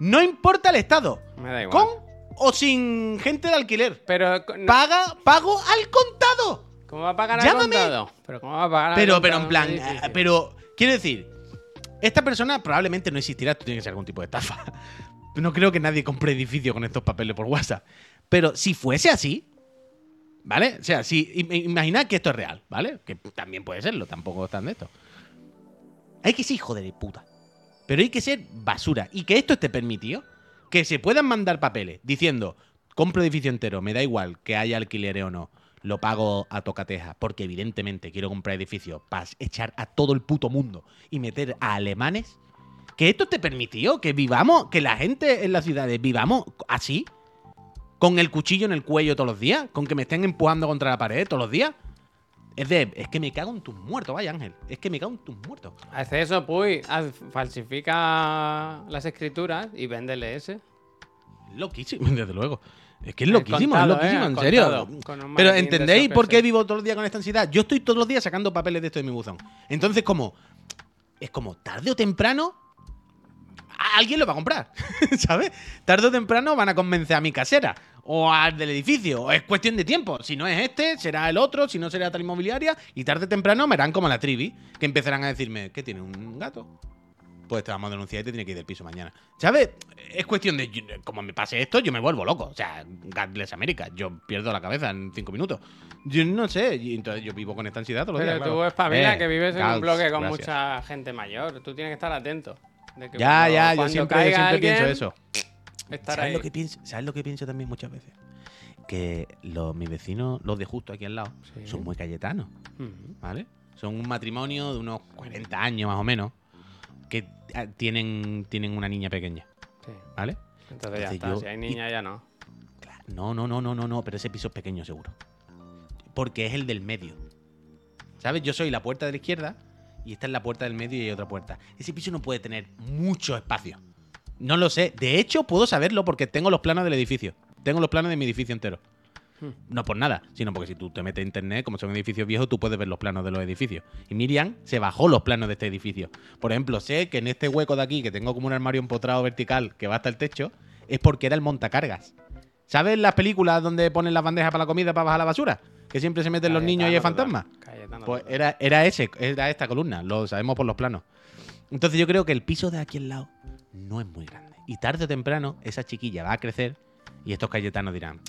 no importa el estado. Me da igual. Con o sin gente de alquiler. Pero, no- Paga, pago al contado. ¿Cómo va a pagar al Llámame. contado? Pero ¿cómo va a pagar al Pero, pero contado? en plan, eh, pero quiero decir, esta persona probablemente no existirá, esto tiene que ser algún tipo de estafa. No creo que nadie compre edificio con estos papeles por WhatsApp. Pero si fuese así, ¿vale? O sea, si im- imaginad que esto es real, ¿vale? Que también puede serlo, tampoco están de esto. Hay que ser hijo de puta. Pero hay que ser basura. Y que esto esté permitido, que se puedan mandar papeles diciendo, compro edificio entero, me da igual que haya alquiler o no, lo pago a tocateja, porque evidentemente quiero comprar edificio para echar a todo el puto mundo y meter a alemanes. Que esto esté permitido, que vivamos, que la gente en las ciudades vivamos así, con el cuchillo en el cuello todos los días, con que me estén empujando contra la pared todos los días. Es de, es que me cago en tus muertos, vaya Ángel. Es que me cago en tus muertos. Hace eso, Puy. falsifica las escrituras y véndele ese. Loquísimo, desde luego. Es que es loquísimo, contado, es loquísimo, eh, en serio. Pero ¿entendéis por qué vivo todos los días con esta ansiedad? Yo estoy todos los días sacando papeles de esto de mi buzón. Entonces, como. Es como tarde o temprano. Alguien lo va a comprar. ¿Sabes? Tarde o temprano van a convencer a mi casera. O al del edificio. O es cuestión de tiempo. Si no es este, será el otro. Si no, será tal inmobiliaria. Y tarde o temprano me harán como la trivi. Que empezarán a decirme: ¿Qué tiene? ¿Un gato? Pues te vamos a denunciar y te tiene que ir del piso mañana. ¿Sabes? Es cuestión de, como me pase esto, yo me vuelvo loco. O sea, God bless América. Yo pierdo la cabeza en cinco minutos. Yo no sé. y entonces yo vivo con esta ansiedad todos los Pero días. tú claro. espabila Eh, que vives en un bloque con gracias. mucha gente mayor. Tú tienes que estar atento. de que Ya, cuando- ya, yo cuando siempre, yo caiga siempre pienso eso. Estar ¿Sabes ahí. lo, que pienso, ¿Sabes lo que pienso también muchas veces? Que los, mis vecinos, los de justo aquí al lado, Sí. son muy cayetanos. ¿vale? Son un matrimonio de unos 40 años más o menos que ah, tienen, tienen una niña pequeña, Sí. ¿vale? Entonces ya Entonces está. yo- Si hay y- niña, ya no. No, no, no, no, no, no, pero ese piso es pequeño seguro. Porque es el del medio. ¿Sabes? Yo soy la puerta de la izquierda y esta es la puerta del medio y hay otra puerta. Ese piso no puede tener mucho espacio. No lo sé. De hecho, puedo saberlo porque tengo los planos del edificio. Tengo los planos de mi edificio entero. Hmm. No por nada, sino porque si tú te metes a internet, como son edificios viejos, tú puedes ver los planos de los edificios. Y Miriam se bajó los planos de este edificio. Por ejemplo, sé que en este hueco de aquí, que tengo como un armario empotrado vertical que va hasta el techo, es porque era el montacargas. ¿Sabes las películas donde ponen las bandejas para la comida para bajar la basura? Que siempre se meten los niños y total, Cayetano Pues era, era ese, era esta columna, lo sabemos por los planos. Entonces yo creo que el piso de aquí al lado no es muy grande. Y tarde o temprano esa chiquilla va a crecer y estos cayetanos dirán,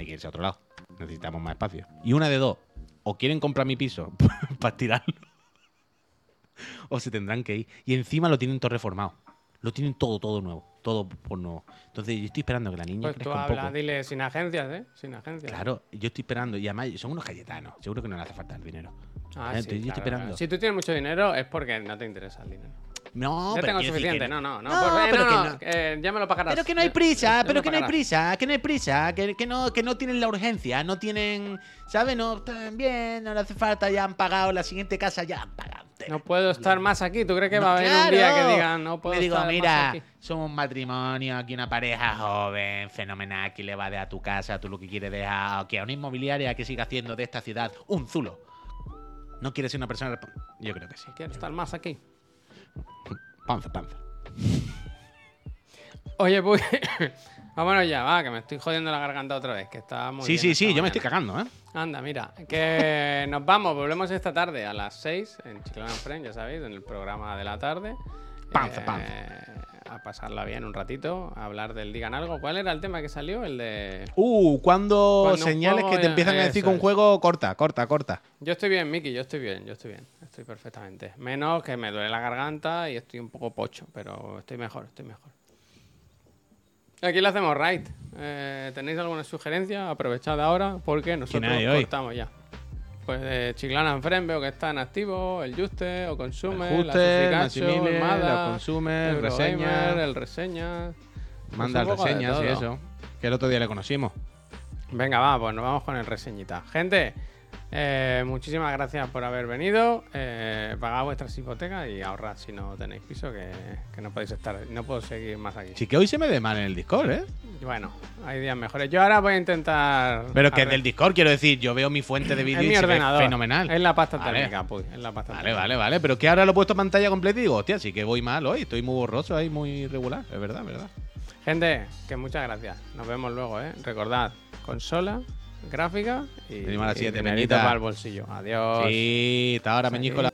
hay que irse a otro lado, necesitamos más espacio. Y una de dos, o quieren comprar mi piso para tirarlo, o se tendrán que ir. Y encima lo tienen todo reformado. Lo tienen todo, todo nuevo. Todo por nuevo. Entonces yo estoy esperando que la niña Pues tú un habla, poco. dile sin agencias, ¿eh? Sin agencias. Claro, yo estoy esperando. Y además son unos cayetanos. Seguro que no le hace falta el dinero. Ah, sí, yo estoy claro, esperando. claro. Si tú tienes mucho dinero es porque no te interesa el dinero. No, ya pero tengo suficiente, que- no, no, no. No, por- eh, pero no, que no, no. eh, ya me lo pagarás. Pero que no hay prisa, pero que no hay prisa, que no hay prisa, que, que no, que no tienen la urgencia, no tienen, ¿sabes? No están bien, no le hace falta, ya han pagado la siguiente casa, ya han pagado. No puedo estar más aquí. ¿Tú crees que No, va a haber un día que digan no puedo Me digo, estar más mira, aquí"? somos un matrimonio, aquí una pareja joven, fenomenal, que le va a dejar tu casa, tú lo que quieres dejar, que a una inmobiliaria que siga haciendo de esta ciudad un zulo. ¿No quieres ser una persona Yo creo que sí. Quiero estar más aquí. Panza, panza. Oye, pues. Vámonos ya, va, que me estoy jodiendo la garganta otra vez. Que está muy Sí, bien sí, sí, yo me estoy cagando, ¿eh? Anda, mira, que nos vamos, volvemos esta tarde a las 6 en Chiclana Friend, ya sabéis, en el programa de la tarde. Panza, Eh, panza. A pasarla bien un ratito, a hablar del Digan Algo. ¿Cuál era el tema que salió? El de... Uh, cuando, señales que te empiezan a decir que un juego corta, corta, corta. Yo estoy bien, Miki, yo estoy bien, yo estoy bien, estoy perfectamente. Menos que me duele la garganta y estoy un poco pocho, pero estoy mejor, estoy mejor. Aquí le hacemos right. Eh, ¿Tenéis alguna sugerencia? Aprovechad ahora porque nosotros hoy? cortamos ya. Pues eh, Chiclana en Friend veo que está en activo, el Juste, o Consume, El la Juste, Maximilian, el Mada, la Consume, el Reseña. el Reseña. Pues Manda poco de reseñas y eso. Que el otro día le conocimos. Venga, va, pues nos vamos con el reseñita. Gente, eh, muchísimas gracias por haber venido. Eh, pagad vuestras hipotecas y ahorrad si no tenéis piso, que, que no podéis estar, no puedo seguir más aquí. Sí que hoy se me ve mal en el Discord, ¿eh? Bueno, hay días mejores. Yo ahora voy a intentar. Pero que del Discord quiero decir, yo veo mi fuente de vídeo y mi se ve ordenador. fenomenal. Es la pasta Vale. térmica, pues. Es la pasta Vale, térmica. vale, vale. Pero que ahora lo he puesto pantalla completa y digo, hostia, sí que voy mal hoy. Estoy muy borroso ahí, muy irregular. Es verdad, es verdad. Gente, que muchas gracias. Nos vemos luego, ¿eh? Recordad, consola, gráfica y, Venimos a las Peñita. para el bolsillo. Adiós. Sí, hasta ahora. Meñícola.